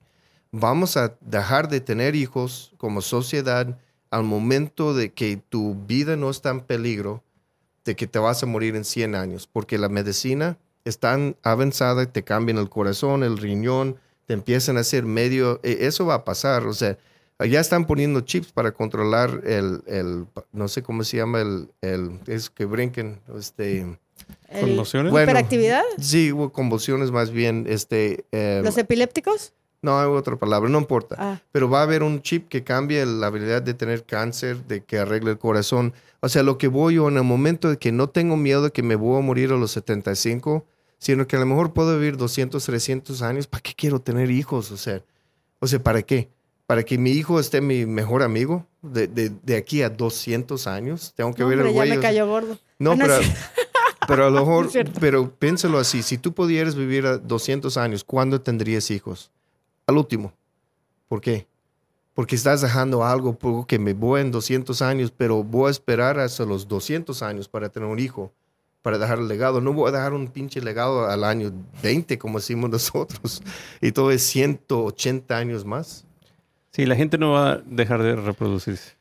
Vamos a dejar de tener hijos como sociedad al momento de que tu vida no está en peligro, de que te vas a morir en 100 años, porque la medicina es tan avanzada, te cambian el corazón, el riñón, te empiezan a hacer medio, e- eso va a pasar, o sea, ya están poniendo chips para controlar el, el no sé cómo se llama, el, el es que brinquen, este, ¿Conmociones? Bueno, ¿Hiperactividad? sí, hubo convulsiones más bien, este, eh, ¿Los epilépticos? No hay otra palabra, no importa Ah, pero va a haber un chip que cambie la habilidad de tener cáncer, de que arregle el corazón. O sea, lo que voy yo en el momento de que no tengo miedo de que me voy a morir a los 75, sino que a lo mejor puedo vivir 200, 300 años, ¿para qué quiero tener hijos? O sea, o sea ¿para qué? ¿Para que mi hijo esté mi mejor amigo de, de- de aquí a 200 años? Tengo que no, ver el ya güey. me o sea, cayó gordo. no, Ah, no, pero, pero a lo mejor, pero piénsalo así, si tú pudieras vivir a 200 años, ¿cuándo tendrías hijos? Al último. ¿Por qué? Porque estás dejando algo que me voy en 200 años, pero voy a esperar hasta los 200 años para tener un hijo, para dejar el legado. No voy a dejar un pinche legado al año 20 como decimos nosotros. Y todo es 180 años más. Sí, la gente no va a dejar de reproducirse.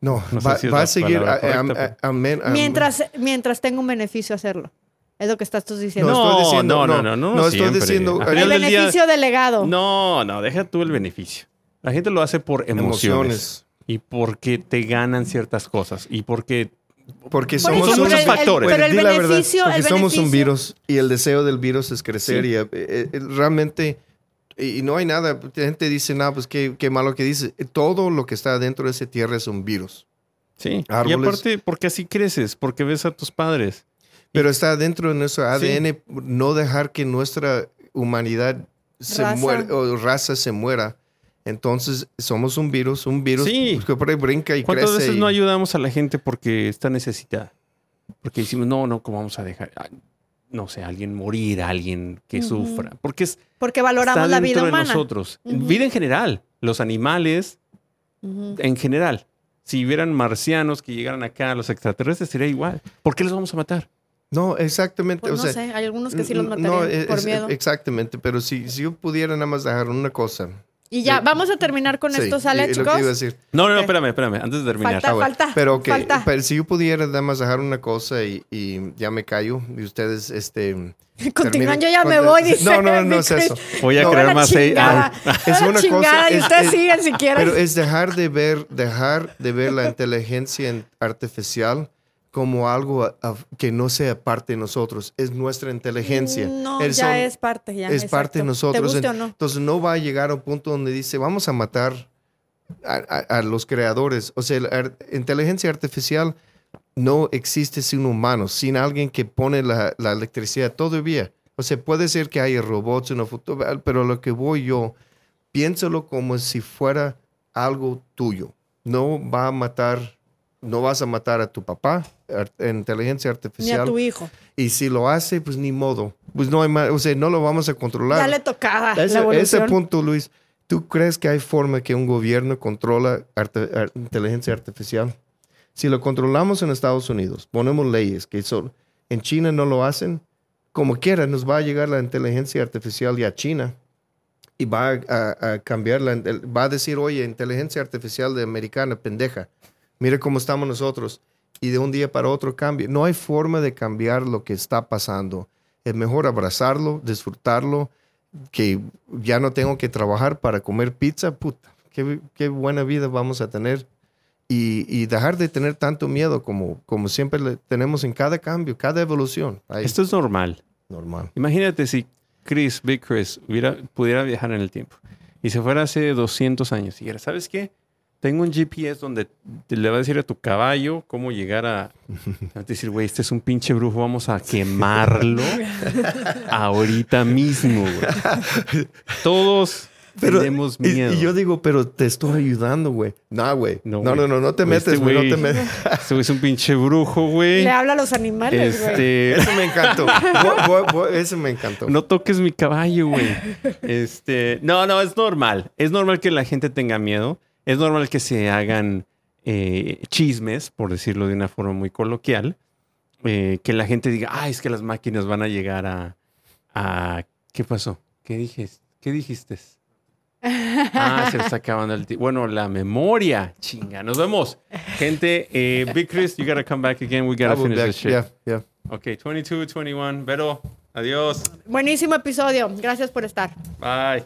No, va, si a seguir. a- a- correcta, a- amén- am- mientras, mientras tenga un beneficio hacerlo. Es lo que estás tú diciendo. No, No, estoy diciendo, no, no, no, no, no, no, estoy diciendo- el día- beneficio del legado. No, no, deja tú el beneficio. La gente lo hace por emociones. emociones. Y porque te ganan ciertas cosas. Y porque Porque Por somos eso, muchos el- el- factores. pero el la verdad, beneficio, porque el somos un virus y el deseo del virus es crecer Sí. y eh, eh, eh, realmente y, y no hay nada. La gente dice, no, pues qué, qué malo que dice. Todo lo que está dentro de esa tierra es un virus. Sí. Árboles. Y aparte, porque así creces, porque ves a tus padres. Pero está dentro de nuestro Sí. ADN no dejar que nuestra humanidad se Raza. muera o raza se muera. Entonces somos un virus, un virus Sí. que por ahí brinca y ¿Cuántas crece. veces y- no ayudamos a la gente porque está necesitada? Porque decimos, no, no, ¿cómo vamos a dejar? no sé, alguien morir, alguien que Ujú. sufra. Porque es, Porque valoramos está la dentro vida de humana. nosotros. Ujú. Vida en general, los animales Ujú. en general. Si hubieran marcianos que llegaran acá, los extraterrestres, sería igual. ¿Por qué los vamos a matar? No, exactamente. Pues o no sea, sé, hay algunos que sí los matarían no, es- por miedo. Exactamente, pero si, si yo pudiera nada más dejar una cosa. Y ya, sí. vamos a terminar con Sí, esto, ¿sale, y lo que chicos? iba a decir. No, no, no, espérame, espérame, antes de terminar. Falta, Ah, bueno. falta, Pero que falta. pero si yo pudiera nada más dejar una cosa y, y ya me callo y ustedes este Continúan, yo ya me con- voy, dice. No, no, no es eso. Voy a No, crear más chingada, AI. Es una chingada, cosa- y es- ustedes es- sigan si quieren. Pero es dejar de ver dejar de ver la inteligencia en- artificial como algo que no sea parte de nosotros, es nuestra inteligencia. No, ya son- es parte, ya. es parte de exacto. nosotros. ¿Te guste o En- no? Entonces no va a llegar a un punto donde dice, vamos a matar a, a- a los creadores. O sea, la ar- inteligencia artificial no existe sin humanos, sin alguien que pone la, la electricidad todavía. O sea, puede ser que haya robots en el futuro, pero lo que voy yo, piénsalo como si fuera algo tuyo. No va a matar, no vas a matar a tu papá, inteligencia Ni a artificial. tu hijo. Y si lo hace, pues ni modo. Pues no hay más, o sea, no lo vamos a controlar. Ya le tocaba Ese, la ese punto, Luis, ¿tú crees que hay forma que un gobierno controla arte- ar- inteligencia artificial? Si lo controlamos en Estados Unidos, ponemos leyes que son, en China no lo hacen, como quiera nos va a llegar la inteligencia artificial ya a China y va a, a- a cambiar, la, va a decir, oye, inteligencia artificial de americana, pendeja. mire cómo estamos nosotros. Y de un día para otro cambia. No hay forma de cambiar lo que está pasando. Es mejor abrazarlo, disfrutarlo, que ya no tengo que trabajar para comer pizza. Puta, qué, qué buena vida vamos a tener. Y, y, dejar de tener tanto miedo como, como siempre le tenemos en cada cambio, cada evolución. Ahí, Esto es normal. normal. Imagínate si Chris, Big Chris, hubiera, pudiera viajar en el tiempo y se fuera hace 200 años y dijera, ¿sabes qué? Tengo un GPS donde te le va a decir a tu caballo cómo llegar a... a decir, güey, este es un pinche brujo, vamos a quemarlo ahorita mismo, güey. Todos Pero, tenemos miedo. y yo digo, pero te estoy ayudando, güey. No, güey. No, No, no, no, no, te Güey, metes, este güey. No te metes. Este güey es un pinche brujo, güey. Le habla a los animales, güey. Este... Eso me encantó. Eso me encantó. No toques mi caballo, güey. Este, no, no, es normal. Es normal que la gente tenga miedo. Es normal que se hagan eh, chismes, por decirlo de una forma muy coloquial. Eh, que la gente diga, ah, es que las máquinas van a llegar a, a... ¿Qué pasó? ¿Qué dijiste? ¿Qué dijiste? Ah, se está acabando el tiempo. Bueno, la memoria. Chinga, nos vemos. Gente, eh, Big Chris, you gotta come back again. We gotta finish back- this shit. yeah, yeah. Ok, 22, 21. Vero, adiós. Buenísimo episodio. Gracias por estar. Bye.